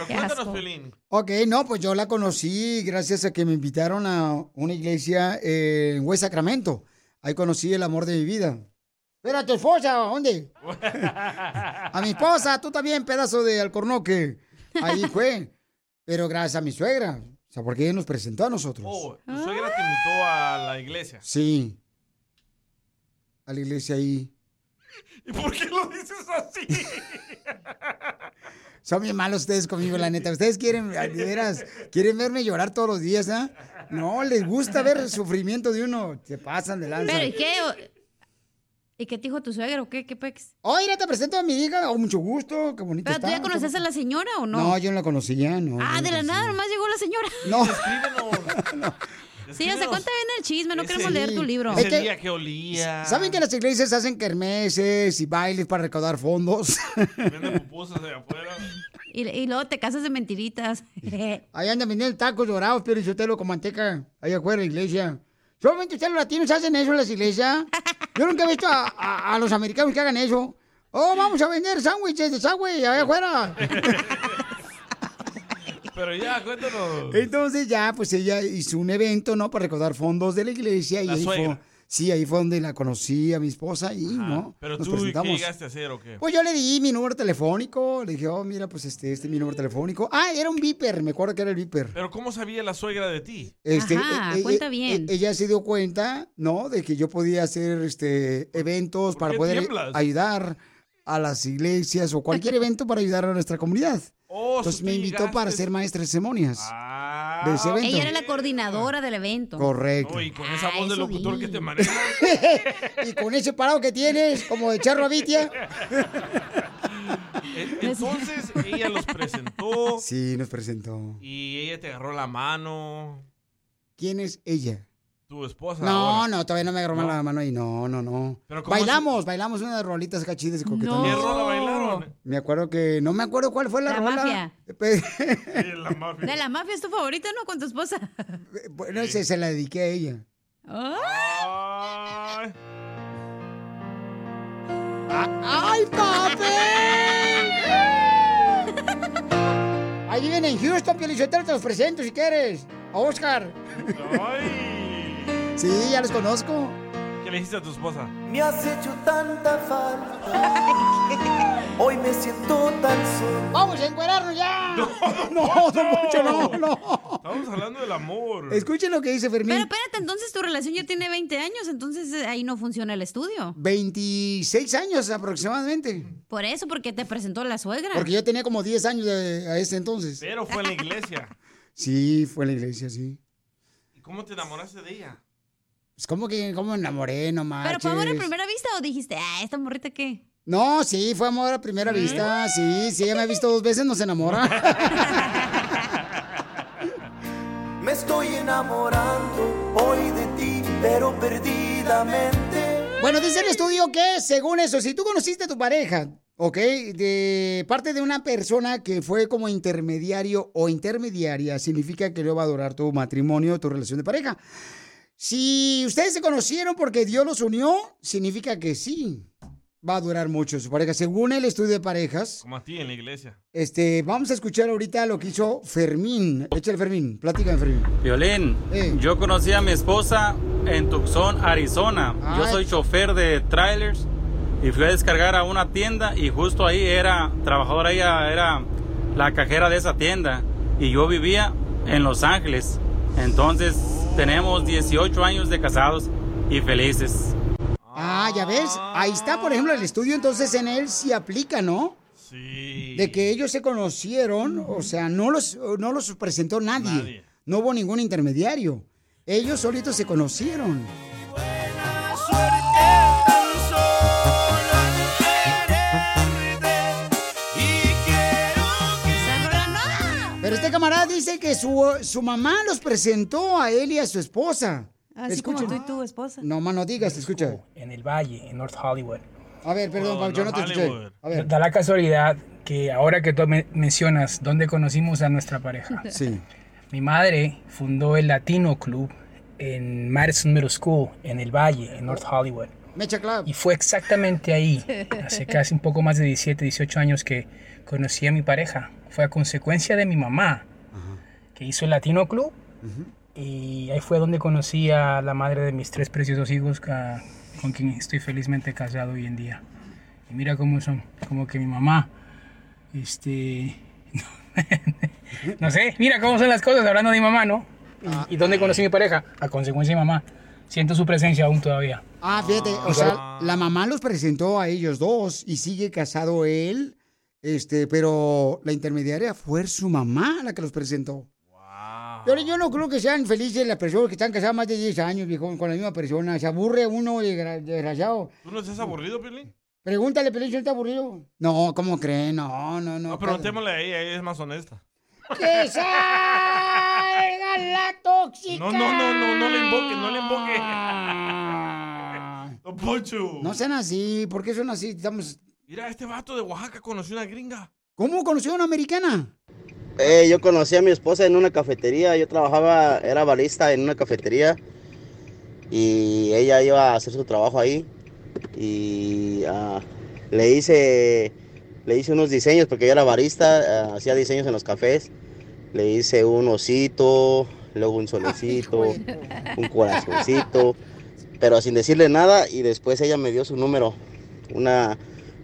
Qué cuéntanos, asco. Piolín. Ok, no, pues yo la conocí gracias a que me invitaron a una iglesia eh, en West Sacramento. Ahí conocí el amor de mi vida. Espera, tu esposa, ¿dónde? A mi esposa, tú también, pedazo de alcornoque. Ahí fue. Pero gracias a mi suegra. O sea, porque ella nos presentó a nosotros. Oh, tu suegra te invitó a la iglesia. Sí. A la iglesia ahí. ¿Y por qué lo dices así? Son bien malos ustedes conmigo, la neta. Ustedes quieren, de veras, quieren verme llorar todos los días, ¿ah? No, les gusta ver el sufrimiento de uno. Se pasan de lanza. Pero, ¿y qué? ¿Y qué te dijo tu suegro? ¿Qué, qué pex? Oye, te presento a mi hija. Oh, mucho gusto. Qué bonita ¿Pero tú ya conoces a la señora o no? No, yo no la conocía, no. Ah, de no la nada nomás llegó la señora. No. Sí, ya se cuenta bien el chisme, no Ese- queremos leer tu libro. Ese día que olía. ¿Saben que las iglesias hacen kermeses y bailes para recaudar fondos? Venden pupusas de afuera. Y, y luego te casas de mentiritas. Ahí andan vendiendo tacos dorados, pero yo con manteca, ahí afuera de la iglesia. Solamente ustedes los latinos hacen eso en las iglesias. Yo nunca he visto a, a- a los americanos que hagan eso. Oh, vamos a vender sándwiches de Subway allá afuera. Pero ya, cuéntanos. Entonces ya, pues ella hizo un evento, ¿no? Para recaudar fondos de la iglesia. Y La suegra. Sí, ahí fue donde la conocí a mi esposa y, ¿no? Pero Nos tú, ¿y ¿qué presentamos. llegaste a hacer o qué? Pues yo le di mi número telefónico, le dije, oh, mira, pues este, este es mi número telefónico. Ah, era un viper, me acuerdo que era el viper. Pero ¿cómo sabía la suegra de ti? Este, Ajá, eh, eh, cuenta eh, bien. eh, ella se dio cuenta, ¿no? De que yo podía hacer este eventos para poder tiemblas? ayudar a las iglesias o cualquier evento para ayudar a nuestra comunidad. Oh, Entonces me invitó para ser maestra de ceremonias Ah. De ese evento. Ella era la coordinadora del evento. Correcto. Oh, y con esa Ah, voz de locutor vi. que te maneja. y con ese parado que tienes, como de charro a Vitia. E- Entonces ella los presentó Sí, nos presentó. y ella te agarró la mano. ¿Quién es ella? Tu esposa. No, ahora. no, todavía no me agarró ¿No? la mano y no, no, no. Pero ¿cómo bailamos, bailamos unas rolitas acá chidas y coquetonas. ¿Qué rola bailaron? Me acuerdo que, no me acuerdo cuál fue la, La rola. mafia. La mafia. De la mafia es tu favorita, ¿no? Con tu esposa. Bueno, ese se la dediqué a ella. Ay. ¡Ay, papi! Ahí viene en Houston, Pielichotero, te los presento si quieres. A Oscar. Ay. Sí, ya los conozco. ¿Qué le dijiste a tu esposa? Me has hecho tanta falta. Hoy me siento tan solo. ¡Vamos a encuerarnos ya! No, No, don Poncho, no, no. Estamos hablando del amor. Escuchen lo que dice Fermín. Pero espérate, entonces tu relación ya tiene 20 años, entonces eh, ahí no funciona el estudio. 26 años aproximadamente. Por eso, porque te presentó la suegra. Porque yo tenía como 10 años de- a ese entonces. Pero fue en la iglesia. Sí, fue en la iglesia, sí. ¿Y cómo te enamoraste de ella? Pues como que, como me enamoré, no ¿Pero manches. fue amor a primera vista o dijiste, ah, esta morrita qué? No, sí, fue amor a primera vista. Sí, sí, ella me ha visto dos veces, no se enamora. Me estoy enamorando hoy de ti, pero perdidamente. Bueno, dice el estudio que, según eso, si tú conociste a tu pareja, ¿ok? De parte de una persona que fue como intermediario o intermediaria, significa que no va a durar tu matrimonio, tu relación de pareja. Si ustedes se conocieron porque Dios los unió, significa que sí, va a durar mucho su pareja. Según el estudio de parejas, Como a ti en la iglesia. este, vamos a escuchar ahorita lo que hizo Fermín. Échale, Fermín, platícame, Fermín. Violín, yo conocí a mi esposa en Tucson, Arizona. Yo soy chofer de trailers y fui a descargar a una tienda y justo ahí era, trabajadora ella era la cajera de esa tienda y yo vivía en Los Ángeles. Entonces tenemos 18 años de casados y felices. Ah, ya ves, ahí está, por ejemplo, el estudio, entonces en él sí aplica, ¿no? Sí. De que ellos se conocieron, o sea, no los, no los presentó nadie. Nadie. No hubo ningún intermediario. Ellos solitos se conocieron. Pero este camarada dice que su, su mamá los presentó a él y a su esposa. Así como tú y tu esposa. No, más no digas, escucha. En el Valle, en North Hollywood. A ver, perdón, Pau, yo no te escuché. A ver. Da la casualidad que ahora que tú me- mencionas dónde conocimos a nuestra pareja. Sí. Mi madre fundó el Latino Club en Madison Middle School, en el Valle, en North Hollywood. Mecha Club. Y fue exactamente ahí, hace casi un poco más de 17, 18 años que conocí a mi pareja. Fue a consecuencia de mi mamá, que hizo el Latino Club. Y ahí fue donde conocí a la madre de mis tres preciosos hijos, con quien estoy felizmente casado hoy en día. Y mira cómo son, como que mi mamá, este... no sé, mira cómo son las cosas hablando de mi mamá, ¿no? ¿Y, y dónde conocí a mi pareja? A consecuencia de mi mamá. Siento su presencia aún todavía. Ah, fíjate, o sea, la mamá los presentó a ellos dos y sigue casado él, este, pero la intermediaria fue su mamá la que los presentó. Pero yo no creo que sean felices las personas que están casadas más de 10 años, viejo, con la misma persona. Se aburre uno desgra- desgraciado. ¿Tú no estás aburrido, Pelín? Pregúntale, Pelín, si no está aburrido. No, ¿cómo creen? No, no, no. No, preguntémosle a ella, ella es más honesta. ¡Que salga la tóxica! No, no, no, no, no le invoque, no le invoque. Don Poncho. No sean así, ¿por qué son así? Estamos... Mira, este vato de Oaxaca conoció una gringa. ¿Cómo conoció a una americana? Eh, yo conocí a mi esposa en una cafetería. Yo trabajaba, era barista en una cafetería. Y ella iba a hacer su trabajo ahí. Y ah, le hice le hice unos diseños porque yo era barista, ah, hacía diseños en los cafés. Le hice un osito, luego un solecito, un corazoncito, pero sin decirle nada. Y después ella me dio su número. Una,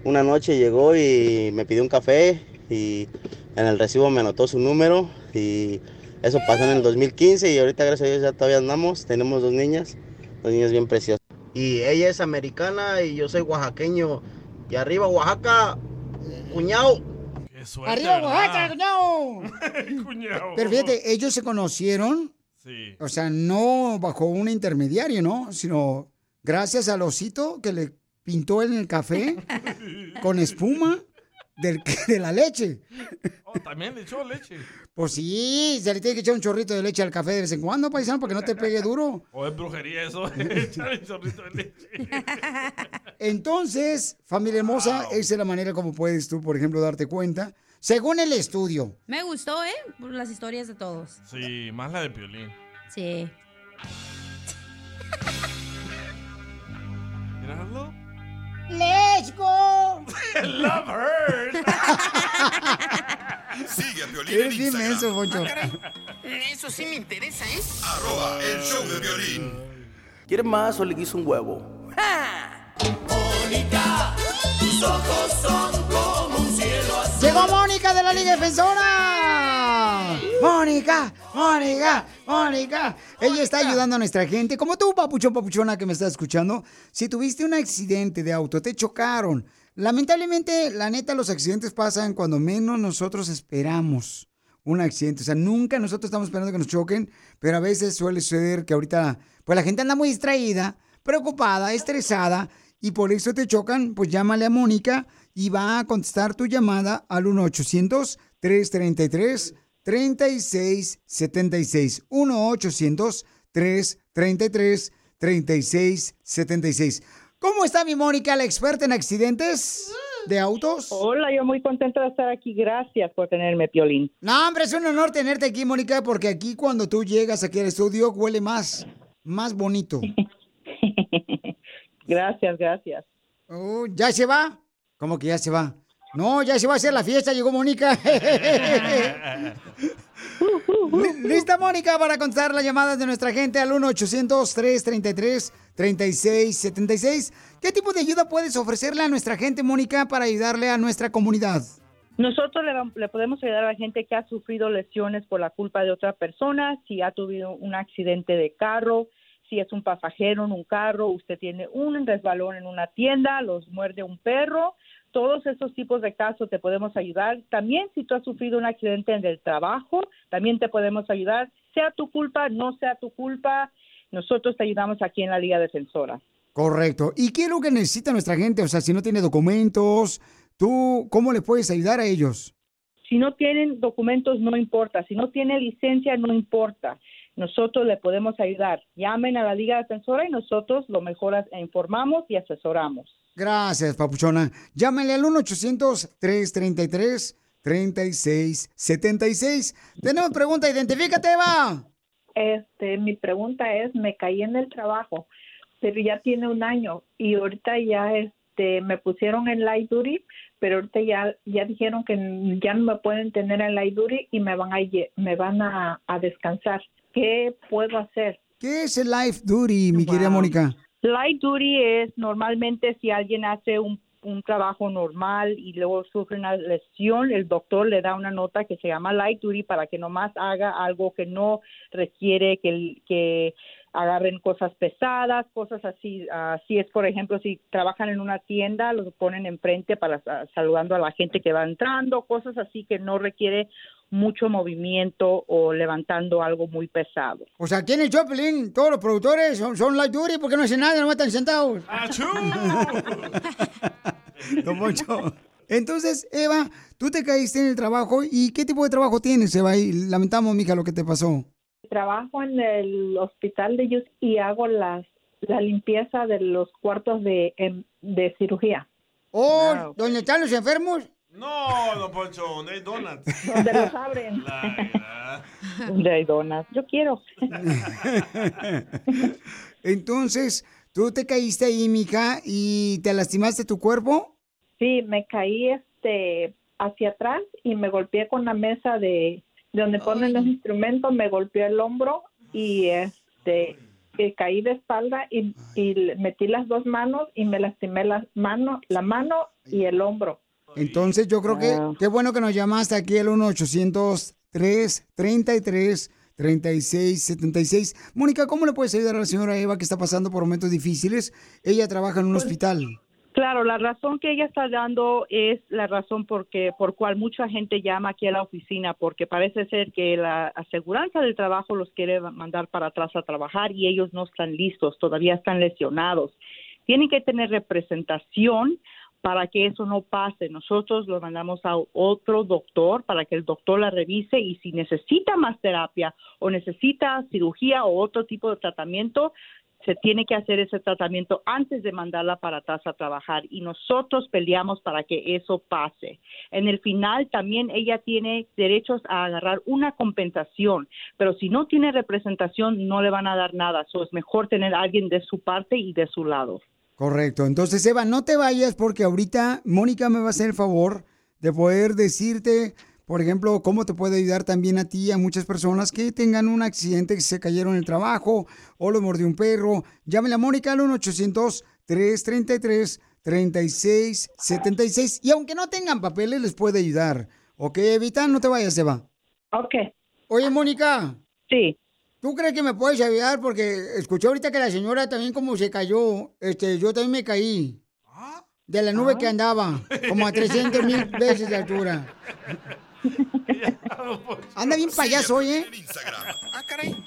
una noche llegó y me pidió un café y en el recibo me anotó su número y eso pasó en el 2015 y ahorita gracias a Dios ya todavía andamos, tenemos dos niñas, dos niñas bien preciosas. Y ella es americana y yo soy oaxaqueño. Y arriba Oaxaca, cuñado. ¡Arriba, Oaxaca, cuñado! Cuñado. Pero fíjate, ellos se conocieron, Sí. o sea, no bajo un intermediario, ¿no? Sino gracias al osito que le pintó en el café con espuma del, de la leche. Oh, también le echó leche. Pues sí, se le tiene que echar un chorrito de leche al café de vez en cuando, paisano, para que no te pegue duro. O es brujería eso, echarle chorrito de leche. Entonces, familia hermosa, esa es la manera como puedes tú, por ejemplo, darte cuenta. Según el estudio, Me gustó, ¿eh? Por las historias de todos. Sí, más la de Piolín. Sí. Míralo. ¡Let's go! Love her. Sigue a Piolín en Instagram. menso, Poncho. Eso sí me interesa, ¿eh? Arroba el show de violín. ¿Quieres más o le quiso un huevo? Mónica, tus ojos son ¡Llegó Mónica de la Liga Defensora! ¡Mónica! ¡Mónica! ¡Mónica! Ella está ayudando a nuestra gente. Como tú, papuchón, papuchona, que me estás escuchando. Si tuviste un accidente de auto, te chocaron. Lamentablemente, la neta, los accidentes pasan cuando menos nosotros esperamos un accidente. O sea, nunca nosotros estamos esperando que nos choquen, pero a veces suele suceder que ahorita, pues la gente anda muy distraída, preocupada, estresada, y por eso te chocan, pues llámale a Mónica y va a contestar tu llamada al 1-800-333-3676. 1-800-333-3676. ¿Cómo está mi Mónica, la experta en accidentes de autos? Hola, yo muy contenta de estar aquí. Gracias por tenerme, Piolín. No, hombre, es un honor tenerte aquí, Mónica, porque aquí cuando tú llegas aquí al estudio huele más, más bonito. Gracias, gracias. Oh, ¿Ya se va? ¿Cómo que ya se va? No, ya se va a hacer la fiesta, llegó Mónica. Li- ¿Lista, Mónica, para contestar las llamadas de nuestra gente al 1-800-333-3676? ¿Qué tipo de ayuda puedes ofrecerle a nuestra gente, Mónica, para ayudarle a nuestra comunidad? Nosotros le, le podemos ayudar a la gente que ha sufrido lesiones por la culpa de otra persona, si ha tenido un accidente de carro, si es un pasajero en un carro, usted tiene un resbalón en una tienda, los muerde un perro. Todos esos tipos de casos te podemos ayudar. También si tú has sufrido un accidente en el trabajo, también te podemos ayudar. Sea tu culpa, no sea tu culpa, nosotros te ayudamos aquí en la Liga Defensora. Correcto. ¿Y qué es lo que necesita nuestra gente? O sea, si no tiene documentos, ¿tú cómo le puedes ayudar a ellos? Si no tienen documentos, no importa. Si no tiene licencia, no importa. Nosotros le podemos ayudar. Llamen a la Liga Defensora y nosotros lo mejor as- informamos y asesoramos. Gracias, papuchona. Llámenle al 1-800-333-3676. Tenemos pregunta, identifícate, Eva. Este, mi pregunta es, me caí en el trabajo, pero ya tiene un año y ahorita ya este me pusieron en light duty, pero ahorita ya ya dijeron que ya no me pueden tener en light duty y me van a me van a, a descansar. ¿Qué puedo hacer? ¿Qué es el life duty, mi querida Mónica? Light duty es normalmente si alguien hace un, un trabajo normal y luego sufre una lesión, el doctor le da una nota que se llama light duty para que nomás haga algo que no requiere que, que agarren cosas pesadas, cosas así. Así es, por ejemplo, si trabajan en una tienda, los ponen enfrente para sa- saludando a la gente que va entrando, cosas así que no requiere mucho movimiento o levantando algo muy pesado. O sea, aquí en el Choplin, todos los productores son, son light duty porque no hacen nada, no están sentados. Don Poncho. Entonces, Eva, tú te caíste en el trabajo y ¿qué tipo de trabajo tienes, Eva? Y lamentamos, mija, lo que te pasó. Trabajo en el hospital de ellos y hago las la limpieza de los cuartos de, em- de cirugía. Oh, ¿dónde están los enfermos? No, don Poncho, donde hay donuts. Donde los abren. Donde hay donas. Yo quiero. Entonces, tú te caíste ahí, mija, y te lastimaste tu cuerpo. Sí, me caí este hacia atrás y me golpeé con la mesa de, de donde ponen los instrumentos, me golpeé el hombro y este que caí de espalda y, y metí las dos manos y me lastimé las manos, la mano y el hombro. Entonces, yo creo que qué bueno que nos llamaste aquí al 1-800-333-3676. Mónica, ¿cómo le puedes ayudar a la señora Eva que está pasando por momentos difíciles? Ella trabaja en un hospital. Claro, la razón que ella está dando es la razón porque por cual mucha gente llama aquí a la oficina porque parece ser que la aseguranza del trabajo los quiere mandar para atrás a trabajar y ellos no están listos, todavía están lesionados. Tienen que tener representación para que eso no pase. Nosotros lo mandamos a otro doctor para que el doctor la revise y si necesita más terapia o necesita cirugía o otro tipo de tratamiento, se tiene que hacer ese tratamiento antes de mandarla para atrás a trabajar y nosotros peleamos para que eso pase. En el final también ella tiene derechos a agarrar una compensación, pero si no tiene representación no le van a dar nada. So es mejor tener a alguien de su parte y de su lado. Correcto. Entonces, Eva, no te vayas porque ahorita Mónica me va a hacer el favor de poder decirte, por ejemplo, cómo te puede ayudar también a ti y a muchas personas que tengan un accidente, que se cayeron en el trabajo o lo mordió un perro. Llámale a Mónica al 1-800-333-3676. Y aunque no tengan papeles, les puede ayudar. ¿Ok, Evita? No te vayas, Eva. Ok. Oye, Mónica. Sí. ¿Tú crees que me puedes ayudar? Porque escuché ahorita que la señora también como se cayó. Este, yo también me caí. De la nube que andaba. Como a 300 mil veces de altura. Anda bien payaso hoy, ¿eh? Ah, caray.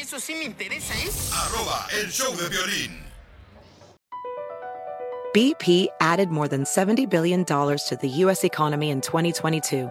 Eso sí me interesa, ¿eh? Arroba el show de violín. BP added more than $70 billion to the U.S. economy in 2022.